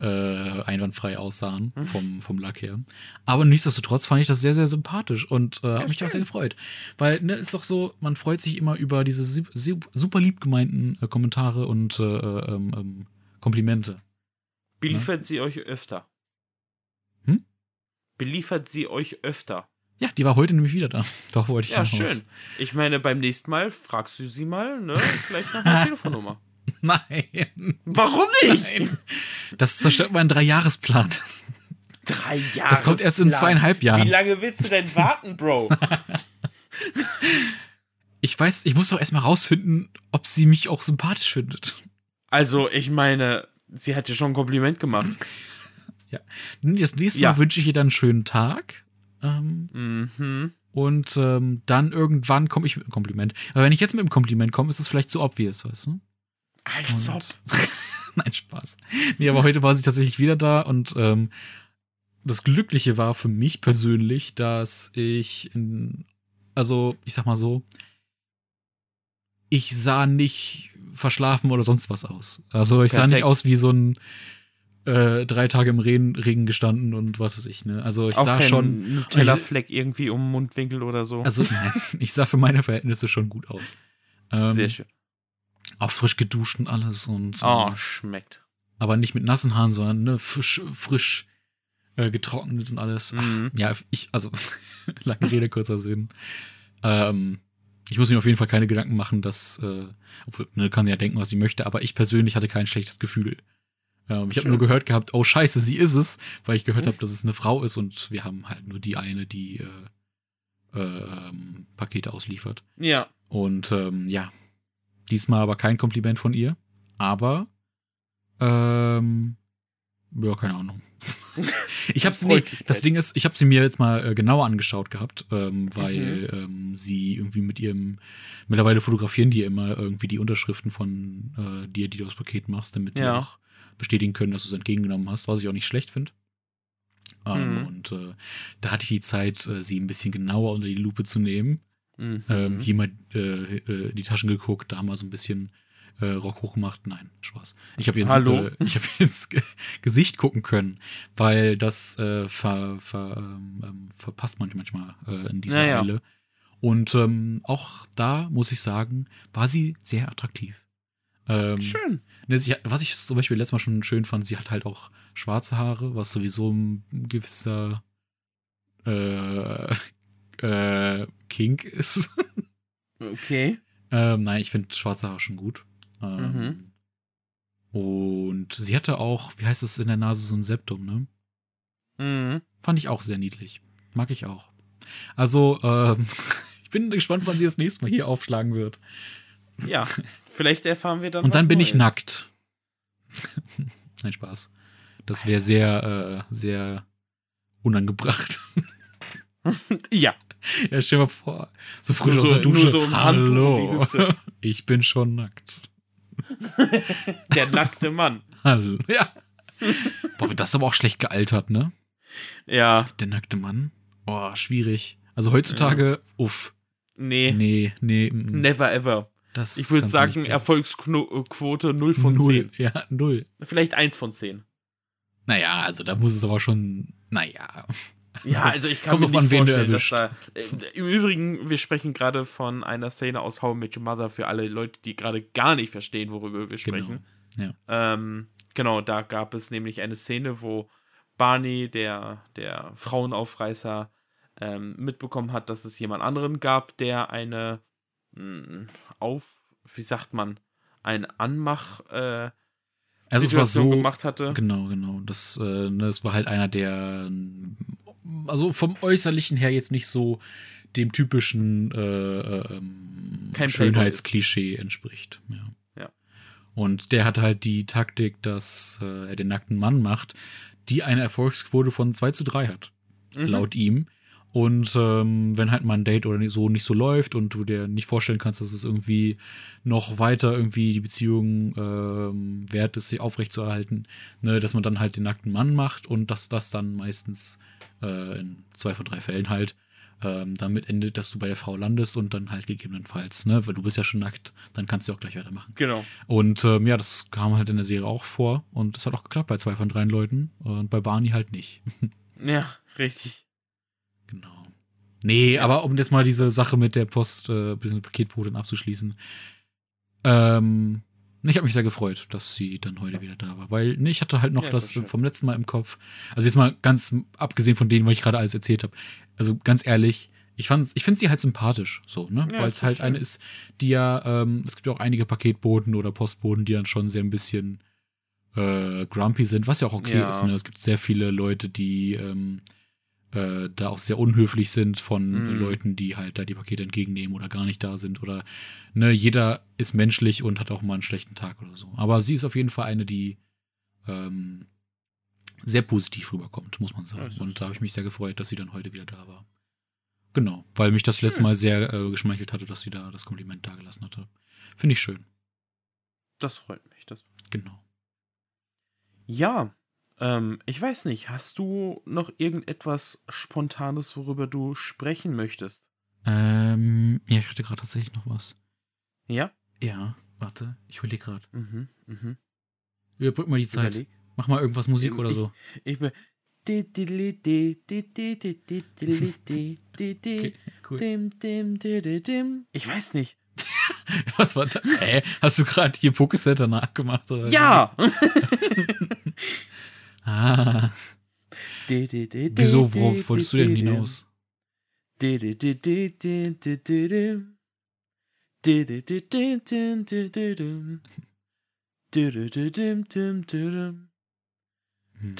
äh, einwandfrei aussahen Mhm. vom, vom Lack her. Aber nichtsdestotrotz fand ich das sehr, sehr sympathisch und äh, habe mich auch sehr gefreut. Weil, ne, ist doch so, man freut sich immer über diese su- su- super lieb gemeinten äh, Kommentare und äh, äh, ähm, ähm, Komplimente. Beliefert sie euch öfter? Hm? Beliefert sie euch öfter? Ja, die war heute nämlich wieder da. <laughs> Doch wollte ich Ja, schön. Ich meine, beim nächsten Mal fragst du sie mal, ne? Vielleicht nach <laughs> einer Telefonnummer. <laughs> Nein. Warum nicht? Nein. Das zerstört meinen Dreijahresplan. Drei Jahre. Das kommt erst in zweieinhalb Jahren. Wie lange willst du denn warten, Bro? <laughs> Ich weiß, ich muss doch erstmal rausfinden, ob sie mich auch sympathisch findet. Also, ich meine, sie hat dir schon ein Kompliment gemacht. Das nächste Ja. Mal wünsche ich ihr dann einen schönen Tag. Ähm, Mhm. und ähm, dann irgendwann komme ich mit einem Kompliment. Aber wenn ich jetzt mit einem Kompliment komme, ist es vielleicht zu obvious, weißt du? Als ob. <laughs> Nein, Spaß. Nee, aber heute war sie tatsächlich wieder da und ähm, das Glückliche war für mich persönlich, dass ich in, also ich sag mal so, ich sah nicht verschlafen oder sonst was aus. Also ich sah nicht Perfekt. aus wie so ein äh, drei Tage im Regen, Regen gestanden und was weiß ich, ne? Also ich Auch sah schon, Nutella-Fleck irgendwie um den Mundwinkel oder so. also <laughs> nein, ich sah für meine Verhältnisse schon gut aus. Ähm, Sehr schön. Auch frisch geduscht und alles und Oh, ähm, schmeckt. aber nicht mit nassen Haaren, sondern ne, frisch, frisch äh, getrocknet und alles. Ach, Mhm. ja, ich, also, <laughs> lange Rede, kurzer Sinn. Ähm, ich muss mir auf jeden Fall keine Gedanken machen, dass, äh, obwohl, ne, kann ja denken, was sie möchte, aber ich persönlich hatte kein schlechtes Gefühl. Ähm, ich habe nur gehört gehabt, oh scheiße, sie ist es, weil ich gehört Mhm. habe, dass es eine Frau ist und wir haben halt nur die eine, die äh, ähm, Pakete ausliefert. Ja. Und ähm, ja, diesmal aber kein Kompliment von ihr, aber ähm, ja, keine Ahnung. <laughs> ich habe sie, nee, das Ding ist, ich habe sie mir jetzt mal äh, genauer angeschaut gehabt, ähm, weil Mhm. ähm, sie irgendwie mit ihrem, mittlerweile fotografieren die immer irgendwie die Unterschriften von äh, dir, die du das Paket machst, damit die Ja. auch bestätigen können, dass du es entgegengenommen hast, was ich auch nicht schlecht finde. Ähm, Mhm. Und äh, da hatte ich die Zeit, äh, sie ein bisschen genauer unter die Lupe zu nehmen Mhm. ähm, hier mal äh, äh, die Taschen geguckt, da mal so ein bisschen äh, Rock hochgemacht. Nein, Spaß. Ich habe ihr, Hallo? äh, ich hab ins Ge Gesicht gucken können, weil das äh, ver, ver, ähm, ähm, verpasst man manchmal äh, in dieser Naja. Eile. Und ähm, auch da muss ich sagen, war sie sehr attraktiv. Ähm, Schön. Ne, sie was ich zum Beispiel letztes Mal schon schön fand, sie hat halt auch schwarze Haare, was sowieso ein gewisser äh, äh, Kink ist. <laughs> Okay. ähm, nein, ich finde schwarze Haare schon gut. Ähm, Und sie hatte auch, wie heißt es in der Nase, so ein Septum, ne? Mhm. Fand ich auch sehr niedlich. Mag ich auch. Also, ähm, <laughs> ich bin gespannt, wann sie das nächste Mal hier aufschlagen wird. Ja, vielleicht erfahren wir dann. Und dann bin ich Neues. nackt. <laughs> Nein, Spaß. Das wäre sehr, äh, sehr unangebracht. <laughs> Ja, ja, stell dir mal vor, so frisch Nur aus so- der Dusche. so Hallo, <laughs> ich bin schon nackt. <laughs> der nackte Mann. Hallo. Ja. Boah, das ist aber auch schlecht gealtert, ne? Ja, Der nackte Mann. Boah, schwierig. Also heutzutage, uff. nee, Nee, nee. mm, never ever. Das Ich würde sagen. Erfolgsquote 0 von null. 10. Ja, null. Vielleicht 1 von 10. Naja, also da muss es aber schon, naja. Ja, also ich kann mir nicht vorstellen, dass da. Äh, Im Übrigen, wir sprechen gerade von einer Szene aus How I Met Your Mother für alle Leute, die gerade gar nicht verstehen, worüber wir sprechen. Ja. Ähm, genau, da gab es nämlich eine Szene, wo Barney, der, der Frauenaufreißer, ähm, mitbekommen hat, dass es jemand anderen gab, der eine mh, auf, wie sagt man, ein Anmach äh, Also es war so, gemacht hatte. Genau, genau. Das, äh, ne, das war halt einer, der also vom Äußerlichen her jetzt nicht so dem typischen äh, äh, ähm, Schönheitsklischee entspricht. Ja. Ja. Und der hatte halt die Taktik, dass äh, er den nackten Mann macht, die eine Erfolgsquote von 2 zu 3 hat, Mhm. laut ihm. Und ähm, wenn halt mal ein Date oder so nicht so läuft und du dir nicht vorstellen kannst, dass es irgendwie noch weiter irgendwie die Beziehung ähm, wert ist, sie aufrechtzuerhalten, ne, dass man dann halt den nackten Mann macht und dass das dann meistens äh, in zwei von drei Fällen halt ähm, damit endet, dass du bei der Frau landest und dann halt gegebenenfalls, ne, weil du bist ja schon nackt, dann kannst du auch gleich weitermachen. Genau. Und ähm, ja, das kam halt in der Serie auch vor und das hat auch geklappt bei zwei von drei Leuten und bei Barney halt nicht. <laughs> Ja, richtig. Genau. Nee, aber um jetzt mal diese Sache mit der Post, äh, bzw. Paketbotin abzuschließen. Ähm, ich habe mich sehr gefreut, dass sie dann heute wieder da war, weil ne, ich hatte halt noch Ja, das schön. vom letzten Mal im Kopf. Also jetzt mal ganz abgesehen von denen, was ich gerade alles erzählt habe. Also ganz ehrlich, ich fand, ich finde sie halt sympathisch, so ne, Ja, weil es halt schön. eine ist, die ja, ähm, es gibt ja auch einige Paketboten oder Postboten, die dann schon sehr ein bisschen äh, grumpy sind, was ja auch okay Ja. ist. Ne? Es gibt sehr viele Leute, die ähm, äh, da auch sehr unhöflich sind von Mhm. Leuten, die halt da die Pakete entgegennehmen oder gar nicht da sind oder ne, jeder ist menschlich und hat auch mal einen schlechten Tag oder so. Aber sie ist auf jeden Fall eine, die ähm, sehr positiv rüberkommt, muss man sagen. und da habe ich mich sehr gefreut, dass sie dann heute wieder da war. Genau, weil mich das letzte Mal sehr äh, geschmeichelt hatte, dass sie da das Kompliment dagelassen hatte. Finde ich schön. Das freut mich. Das Genau. Ja, ähm, ich weiß nicht, hast du noch irgendetwas Spontanes, worüber du sprechen möchtest? Ähm, ja, ich hatte gerade tatsächlich noch was. Ja? Ja, warte, ich überlege gerade. Mhm, mhm. Überbrück mal die Zeit. Überleg. Mach mal irgendwas Musik Ähm, oder ich- so. Ich bin. <laughs> Okay, cool. di- dim. Ich weiß nicht. <laughs> Was war da? Hä? Hast du gerade hier Pokesetter nachgemacht? Oder? Ja! <laughs> Ah, wieso, worauf wolltest du denn hinaus? Hm.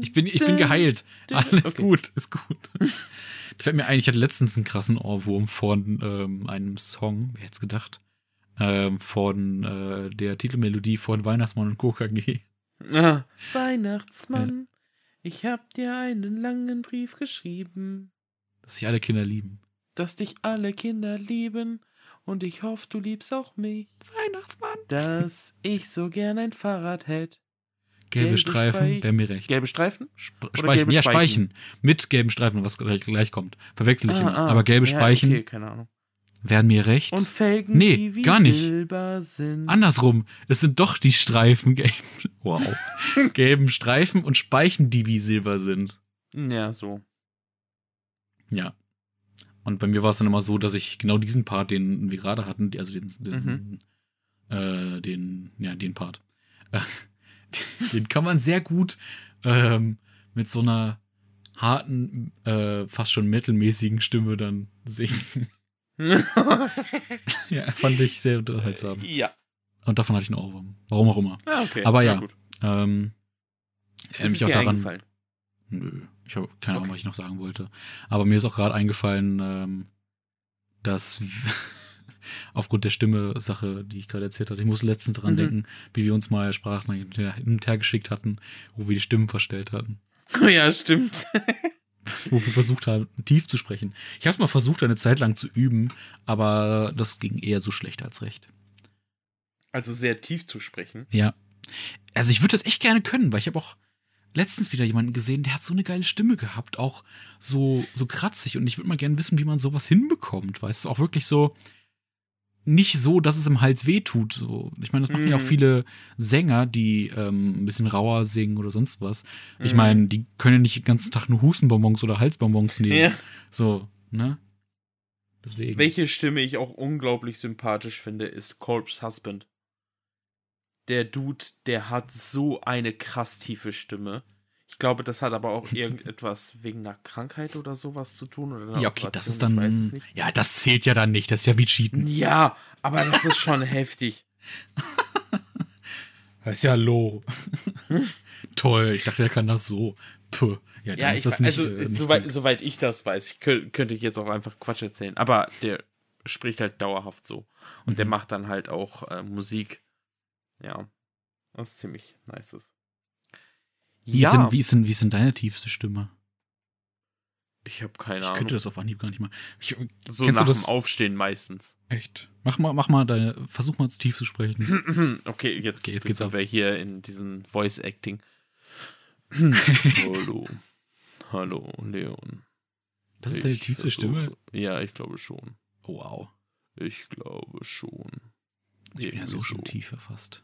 Ich bin, ich bin geheilt. Alles Okay. gut, ist gut. Da fällt mir ein, ich hatte letztens einen krassen Ohrwurm von ähm, einem Song, wer hätte es gedacht, ähm, von äh, der Titelmelodie von Weihnachtsmann und Co. Ah, <laughs> Weihnachtsmann, ich hab dir einen langen Brief geschrieben, Dass sich alle Kinder lieben. dass dich alle Kinder lieben und ich hoffe, du liebst auch mich, Weihnachtsmann. dass ich so gern ein Fahrrad hätte. Gelbe, Gelbe Streifen, Speich- wäre mir recht. Gelbe Streifen? Sp oder Speichen, gelbe ja, Speichen? Speichen. Mit gelben Streifen, was gleich, gleich kommt. Verwechsel ich Ah, immer. ah, Aber gelbe ja, Speichen Okay, keine Ahnung. Wären mir recht. Und Felgen, Nee, die wie gar nicht. Silber sind. Andersrum, es sind doch die Streifen gelb. <laughs> Wow. <laughs> gelben Streifen und Speichen, die wie Silber sind. Ja, so. Ja. Und bei mir war es dann immer so, dass ich genau diesen Part, den wir gerade hatten, also den, den Äh, den, ja, den Part. Äh, <laughs> den kann man sehr gut ähm, mit so einer harten, äh, fast schon mittelmäßigen Stimme dann singen. <laughs> ja, fand ich sehr unterhaltsam. Ja. Und davon hatte ich einen Ohrwurm. Warum auch immer. Ah, okay. Aber ja, gut. Ähm, Ist erinnert mich auch daran. Nö, ich habe keine Ahnung, Okay. was ich noch sagen wollte. Aber mir ist auch gerade eingefallen, ähm, dass <laughs> aufgrund der Stimme-Sache, die ich gerade erzählt hatte, ich muss letztens daran Mhm. denken, wie wir uns mal Sprachnachrichten hin und her geschickt hatten, wo wir die Stimmen verstellt hatten. <laughs> Ja, stimmt. Wo wir versucht haben, tief zu sprechen. Ich habe es mal versucht, eine Zeit lang zu üben, aber das ging eher so schlecht als recht. Also sehr tief zu sprechen. Ja. Also ich würde das echt gerne können, weil ich habe auch letztens wieder jemanden gesehen, der hat so eine geile Stimme gehabt, auch so, so kratzig. Und ich würde mal gerne wissen, wie man sowas hinbekommt. Weißt du, auch wirklich so nicht so, dass es im Hals wehtut. So. Ich meine, das machen ja auch Mhm. viele Sänger, die ähm, ein bisschen rauer singen oder sonst was. Ich Mhm. meine, die können ja nicht den ganzen Tag nur Hustenbonbons oder Halsbonbons nehmen. Ja. So, ne? Deswegen. Welche Stimme ich auch unglaublich sympathisch finde, ist Corpse Husband. Der Dude, der hat so eine krass tiefe Stimme. Ich glaube, das hat aber auch irgendetwas wegen einer Krankheit oder sowas zu tun. Oder ja, okay, das ist dann. nicht. Ja, das zählt ja dann nicht. Das ist ja wie Cheaten. Ja, aber das ist schon <laughs> heftig. <laughs> Das ist ja low. Toll, ich dachte, er kann das so. Puh. Ja, Ja, ist ich, das nicht, also äh, soweit, soweit ich das weiß, ich könnt, könnte ich jetzt auch einfach Quatsch erzählen. Aber der spricht halt dauerhaft so. Und der Mhm. macht dann halt auch äh, Musik. Ja, was ziemlich nice ist. Wie, ist denn, wie, ist denn, wie ist denn deine tiefste Stimme? ich habe keine Ich Ahnung. könnte das auf Anhieb gar nicht mal. Ich, so kennst nach du das? dem Aufstehen meistens. echt. Mach mal, mach mal deine. Versuch mal tief zu sprechen. <clears throat> okay, jetzt, Okay, jetzt jetzt geht's sind auf. wir hier in diesen Voice Acting. <laughs> Hallo. Hallo, Leon. Das ist deine Ich tiefste versuche- Stimme? Ja, ich glaube schon. Oh, wow. Ich glaube schon. Ich bin ja so Irgendwie schon tiefer fast.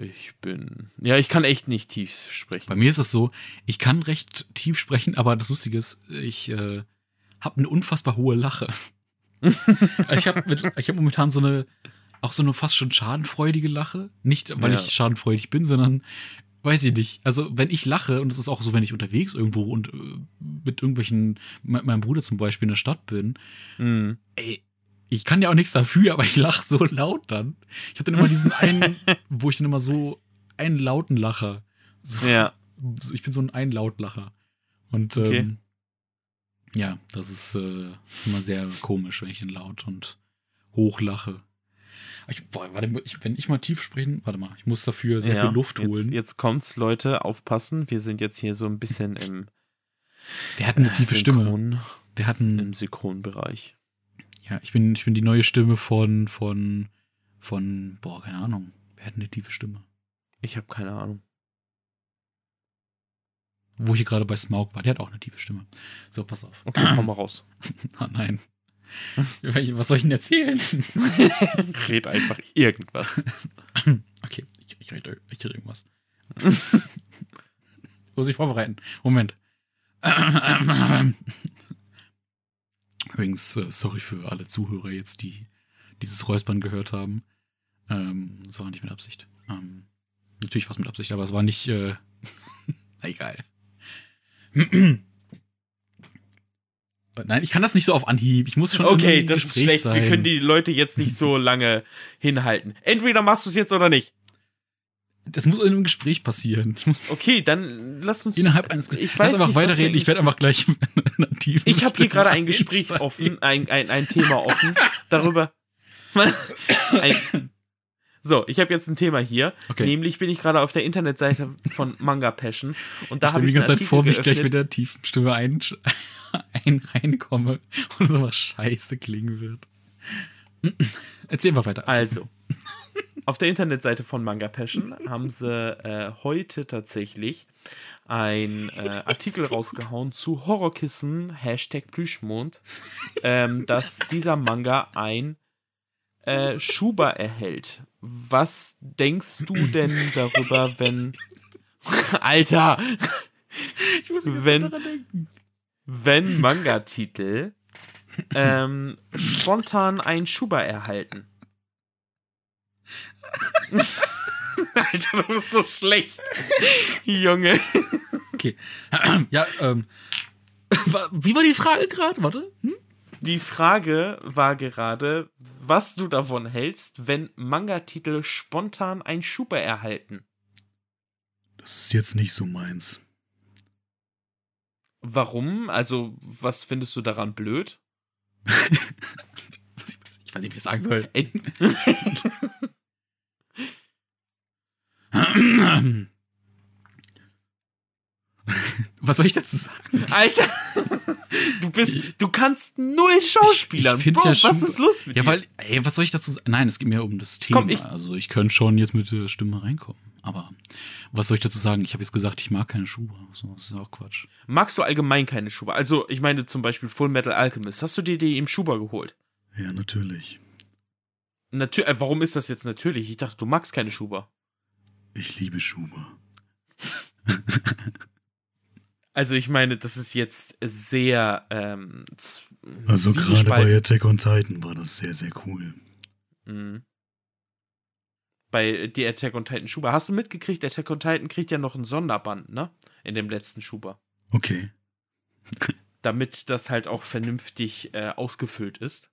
Ich bin. Ja, ich kann echt nicht tief sprechen. Bei mir ist es so, ich kann recht tief sprechen, aber das Lustige ist, ich äh, habe eine unfassbar hohe Lache. <laughs> Ich habe ich hab momentan so eine, auch so eine fast schon schadenfreudige Lache. Nicht, weil Ja. ich schadenfreudig bin, sondern weiß ich nicht. Also wenn ich lache, und es ist auch so, wenn ich unterwegs irgendwo und äh, mit irgendwelchen, mit meinem Bruder zum Beispiel in der Stadt bin, Mhm. ey, ich kann ja auch nichts dafür, aber ich lache so laut dann. Ich habe dann immer diesen <laughs> einen, wo ich dann immer so einen lauten Lacher. So, Ja. ich bin so ein Einlautlacher. Und Okay. ähm, ja, das ist äh, immer sehr komisch, wenn ich ihn laut und hoch lache. Ich, boah, warte, ich, wenn ich mal tief sprechen, warte mal, ich muss dafür sehr ja. viel Luft jetzt, holen. Jetzt kommt's, Leute, aufpassen. Wir sind jetzt hier so ein bisschen im Der hat eine tiefe Stimme. Synchron, Der hat ein, im Synchronbereich. Ja, ich bin, ich bin die neue Stimme von, von, von, boah, keine Ahnung. Wer hat eine tiefe Stimme? Ich habe keine Ahnung. Wo ich hier gerade bei Smaug war, der hat auch eine tiefe Stimme. So, pass auf. Okay, komm mal raus. <clears throat> Ah, nein. Was soll ich denn erzählen? <laughs> Red einfach irgendwas. <clears throat> Okay, ich, ich rede ich rede irgendwas. <laughs> Muss ich vorbereiten. Moment. <clears throat> Übrigens, äh, sorry für alle Zuhörer jetzt, die dieses Räuspern gehört haben. Ähm, das war nicht mit Absicht. Ähm, natürlich war es mit Absicht, aber es war nicht. Äh, <laughs> na egal. <clears throat> Nein, ich kann das nicht so auf Anhieb. Ich muss schon. Okay, das ist Gespräch schlecht. Sein. Wir können die Leute jetzt nicht so <laughs> lange hinhalten. Entweder machst du es jetzt oder nicht. Das muss in einem Gespräch passieren. Ich Okay, dann lass uns. innerhalb eines Ich Lass weiß einfach nicht, was weiterreden. Ich werde einfach gleich tiefen Ich habe hier gerade ein Gespräch einsteigen. offen, ein, ein, ein Thema offen, darüber. <laughs> ein, so, ich habe jetzt ein Thema hier. Okay. Nämlich bin ich gerade auf der Internetseite von Manga Passion und da ich habe ich die ganze Zeit vor, wie ich gleich mit der tiefen Stimme ein, <laughs> ein reinkomme und es immer scheiße klingen wird. <clears throat> Erzähl mal weiter. Also, auf der Internetseite von Manga Passion haben sie äh, heute tatsächlich ein äh, Artikel rausgehauen zu Horrorkissen, Hashtag Plüschmond, ähm, dass dieser Manga ein äh, Schuber erhält. Was denkst du denn darüber, wenn. <laughs> Alter! ich muss ganze wenn- daran denken. Wenn Manga-Titel ähm, spontan ein Schuber erhalten? Alter, du bist so schlecht. Junge. Okay. <clears throat> ja, ähm. Wie war die Frage gerade? Warte. Hm? Die Frage war gerade, was du davon hältst, wenn Manga-Titel spontan ein Schuber erhalten. Das ist jetzt nicht so meins. Warum? Also, was findest du daran blöd? <laughs> ich weiß nicht, wie ich sagen soll. <laughs> <clears throat> Was soll ich dazu sagen? Alter, du bist, du kannst null Schauspieler. Ich, ich Bro, ja schon, was ist los mit ja, dir? Ja, weil, ey, was soll ich dazu sagen? Nein, es geht mir um das Thema. Komm, ich, also ich könnte schon jetzt mit der Stimme reinkommen. Aber was soll ich dazu sagen? Ich habe jetzt gesagt, ich mag keine Schuhe. So, das ist auch Quatsch. Magst du allgemein keine Schuhe? Also, ich meine zum Beispiel Full Metal Alchemist. Hast du dir die im Schuber geholt? Ja, natürlich. Natür äh, warum ist das jetzt natürlich? Ich dachte, du magst keine Schuber. Ich liebe Schuber. also, ich meine, das ist jetzt sehr. Ähm, also, gerade bei Attack on Titan war das sehr, sehr cool. Mhm bei die Attack on Titan Schuber. Hast du mitgekriegt, Attack on Titan kriegt ja noch ein Sonderband, ne? In dem letzten Schuber. Okay. <laughs> Damit das halt auch vernünftig äh, ausgefüllt ist.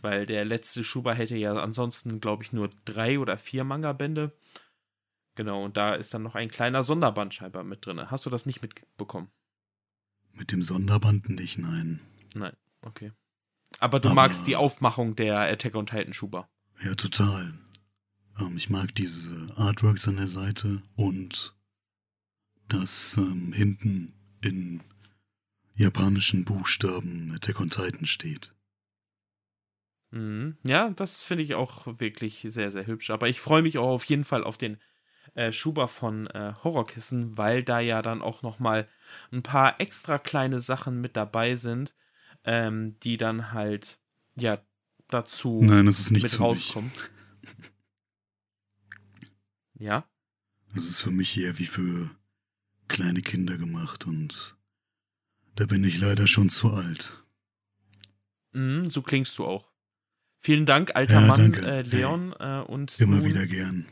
Weil der letzte Schuber hätte ja ansonsten, glaube ich, nur drei oder vier Manga-Bände. Genau, und da ist dann noch ein kleiner Sonderband scheinbar mit drin. Hast du das nicht mitbekommen? Mit dem Sonderband nicht, nein. Nein, okay. Aber du Aber magst die Aufmachung der Attack on Titan Schuber. Ja, total. Ähm, ich mag diese Artworks an der Seite und dass ähm, hinten in japanischen Buchstaben Attack on Titan steht. Mhm. Ja, das finde ich auch wirklich sehr, sehr hübsch. Aber ich freue mich auch auf jeden Fall auf den äh, Schuber von äh, Horrorkissen, weil da ja dann auch noch mal ein paar extra kleine Sachen mit dabei sind, ähm, die dann halt ja dazu Nein, das ist nicht mit rauskommen. Ja. Das ist für mich eher wie für kleine Kinder gemacht und da bin ich leider schon zu alt. Mm, so klingst du auch. Vielen Dank, alter ja, Mann, äh, Leon. Äh, und immer wieder gern.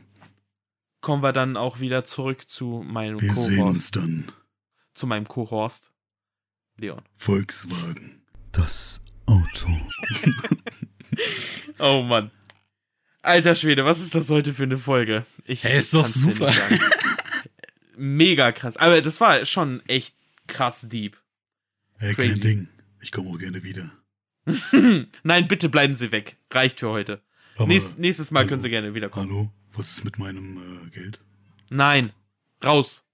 Kommen wir dann auch wieder zurück zu meinem Wir sehen uns dann. Zu meinem Co-Horst. Leon. Volkswagen. Das Auto. <laughs> oh Mann. Alter Schwede, was ist das heute für eine Folge? Ich hey, ist doch super. Mega krass. Aber das war schon echt krass deep. Hey, Crazy. kein Ding. Ich komme auch gerne wieder. <laughs> Nein, bitte bleiben Sie weg. Reicht für heute. Nächst, nächstes Mal hallo, können Sie gerne wiederkommen. Hallo? Was ist mit meinem äh, Geld? Nein. Raus.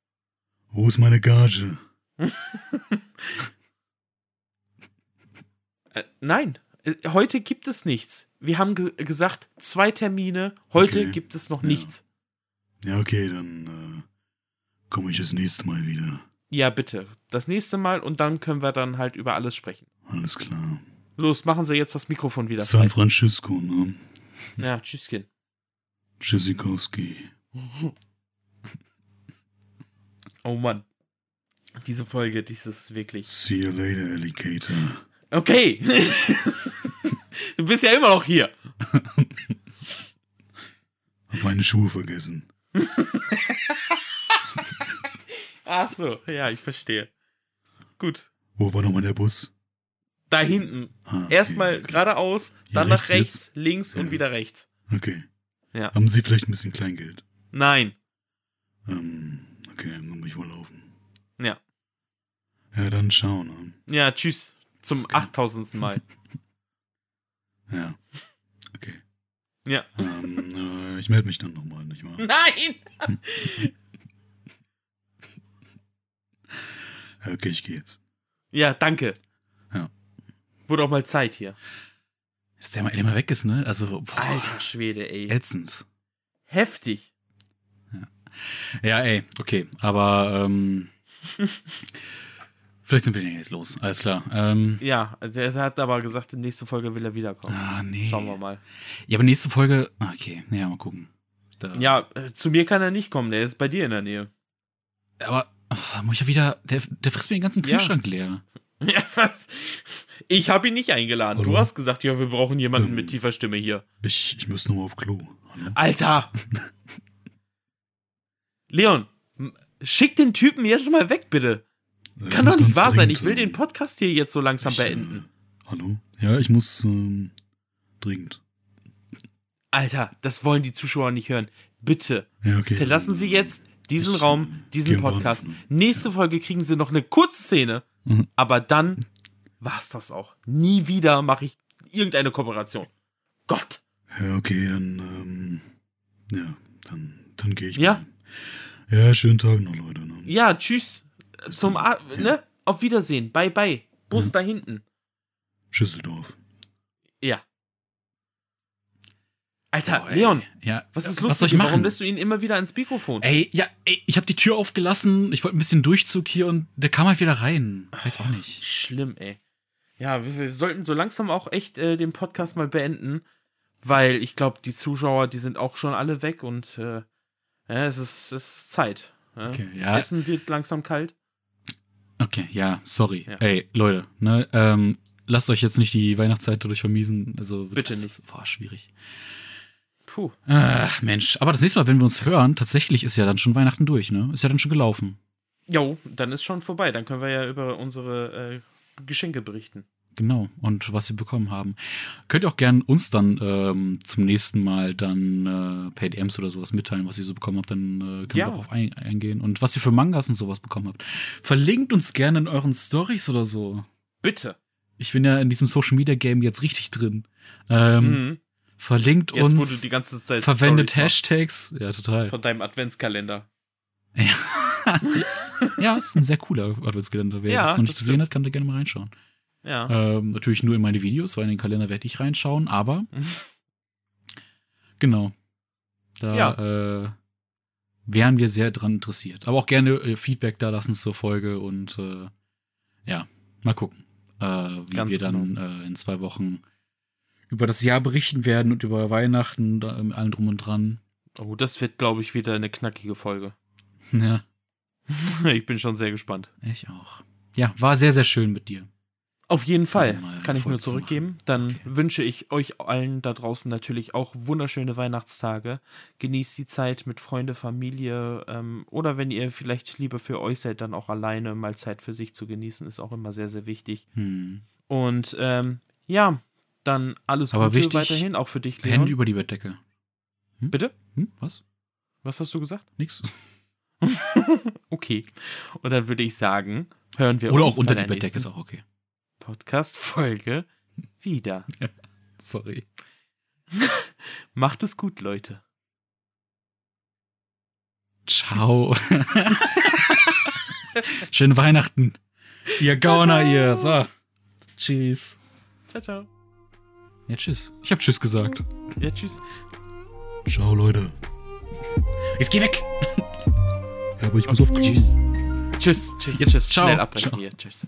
Wo ist meine Gage? <laughs> äh, nein. Äh, heute gibt es nichts. Wir haben ge gesagt, zwei Termine. Heute okay. gibt es noch ja. nichts. Ja, okay, dann äh, komme ich das nächste Mal wieder. Ja, bitte. Das nächste Mal und dann können wir dann halt über alles sprechen. Alles klar. Los, machen Sie jetzt das Mikrofon wieder San frei. Francisco, ne? Ja, tschüsschen. Tschüssikowski. <laughs> oh Mann. Diese Folge, dieses wirklich. See you later, Alligator. Okay. <laughs> du bist ja immer noch hier. <laughs> Hab meine Schuhe vergessen. Ach so, ja, ich verstehe. Gut. Wo war nochmal der Bus? Da hinten. Ah, okay, Erstmal okay. geradeaus, dann nach rechts, jetzt? links ja. und wieder rechts. Okay. Ja. Haben Sie vielleicht ein bisschen Kleingeld? Nein. Ähm, okay, dann muss ich wohl laufen. Ja. Ja, dann schauen. Ne? Ja, tschüss. Zum okay. 8000. Mal. <laughs> ja. Okay. Ja. Ähm, äh, ich melde mich dann nochmal, nicht wahr? Nein! <laughs> okay, ich gehe jetzt. Ja, danke. Ja. Wurde auch mal Zeit hier. Dass der mal immer weg ist, ne? Also, boah, Alter Schwede, ey. Ätzend. Heftig. Ja, ja ey, okay. Aber, ähm. <laughs> Vielleicht sind wir jetzt los. Alles klar. Ähm, ja, der hat aber gesagt, in der nächsten Folge will er wiederkommen. Ah, nee. Schauen wir mal. Ja, aber nächste Folge. Okay, ja, mal gucken. Da. Ja, äh, zu mir kann er nicht kommen, der ist bei dir in der Nähe. Aber ach, muss ich ja wieder. Der, der frisst mir den ganzen Kühlschrank ja. leer. <laughs> Ja, was? Ich habe ihn nicht eingeladen. Hallo? Du hast gesagt, ja, wir brauchen jemanden Ähm. mit tiefer Stimme hier. Ich, ich muss nochmal auf Klo. Hallo? Alter! <laughs> Leon, schick den Typen jetzt mal weg, bitte. Äh, Kann doch nicht wahr sein. Ich will den Podcast hier jetzt so langsam ich, beenden. Äh, hallo? Ja, ich muss ähm, dringend. Alter, das wollen die Zuschauer nicht hören. Bitte, Ja, okay. verlassen Sie jetzt diesen Ich, Raum, diesen Podcast. Nächste Folge kriegen Sie noch eine Kurzszene, Mhm. aber dann war's das auch. Nie wieder mache ich irgendeine Kooperation. Gott. Ja, okay, dann, ähm, ja, dann, dann gehe ich Ja? mal. Ja, schönen Tag noch, Leute. Ne? Ja, tschüss. Zum A ne? Auf Wiedersehen. Bye bye. Bus Ja. da hinten. Schüsseldorf. Ja. Alter, ey. Leon, Ja, was ist was lustig? ich hier? machen? Warum lässt du ihn immer wieder ins Mikrofon? Ey, ja, ey, ich habe die Tür aufgelassen. Ich wollte ein bisschen Durchzug hier und der kam halt wieder rein. Weiß auch nicht. Schlimm, ey. Ja, wir, wir sollten so langsam auch echt äh, den Podcast mal beenden, weil ich glaube, die Zuschauer, die sind auch schon alle weg und äh, ja, es, ist, es ist Zeit. Ja? Okay, ja. Essen wird langsam kalt. Okay, ja, sorry. Ja. Ey, Leute, ne, ähm, lasst euch jetzt nicht die Weihnachtszeit dadurch vermiesen. Also Bitte das nicht. War schwierig. Puh. Ach, Mensch. Aber das nächste Mal, wenn wir uns hören, tatsächlich ist ja dann schon Weihnachten durch, ne? Ist ja dann schon gelaufen. Jo, dann ist schon vorbei. Dann können wir ja über unsere äh, Geschenke berichten. Genau. Und was wir bekommen haben. Könnt ihr auch gern uns dann ähm, zum nächsten Mal dann äh, per DMs oder sowas mitteilen, was ihr so bekommen habt. Dann äh, können Ja. wir darauf ein, eingehen. Und was ihr für Mangas und sowas bekommen habt. Verlinkt uns gerne in euren Stories oder so. Bitte. Ich bin ja in diesem Social Media Game jetzt richtig drin. Ähm, Mhm. Verlinkt Jetzt, wo du uns. die ganze Zeit verwendet machst Hashtags. Ja, total. von deinem Adventskalender. ja, ist ein sehr cooler Adventskalender. Wer Ja, das noch nicht gesehen hat, kann da gerne mal reinschauen. Ja. Ähm, natürlich nur in meine Videos, weil in den Kalender werde ich reinschauen, aber Mhm. genau. Da Ja. äh, wären wir sehr dran interessiert. Aber auch gerne äh, Feedback da lassen zur Folge und äh, ja, mal gucken, äh, wie Ganz wir dann genau. äh, in zwei Wochen über das Jahr berichten werden und über Weihnachten, da, mit allem drum und dran. Oh, das wird, glaube ich, wieder eine knackige Folge. Ja, <laughs> ich bin schon sehr gespannt. ich auch. Ja, war sehr, sehr schön mit dir. Auf jeden Fall kann ich nur Folge zurückgeben. Dann Okay. wünsche ich euch allen da draußen natürlich auch wunderschöne Weihnachtstage. Genießt die Zeit mit Freunde, Familie ähm, oder wenn ihr vielleicht lieber für euch seid, dann auch alleine mal Zeit für sich zu genießen, ist auch immer sehr, sehr wichtig. Hm. Und ähm, ja, dann alles Aber Gute wichtig, weiterhin, auch für dich, Leon. Hände über die Bettdecke. Bitte? Hm? Was? Was hast du gesagt? Nix. <laughs> Okay. Und dann würde ich sagen, hören wir Oder uns auch unter die der Bettdecke ist auch okay. Podcast-Folge wieder. <laughs> Sorry. <laughs> Macht es gut, Leute. Ciao. Schöne Weihnachten. Ihr Gauner, ihr. So. Tschüss. Ciao, ciao. Ja, tschüss. Ich habe Tschüss gesagt. Ja, tschüss. Ciao, Leute. Jetzt geh weg! Ja, aber ich muss okay. auf Klo. Tschüss. Tschüss, tschüss, Jetzt, tschüss. Ciao. Schnell abbrechen Ciao. hier. Tschüss.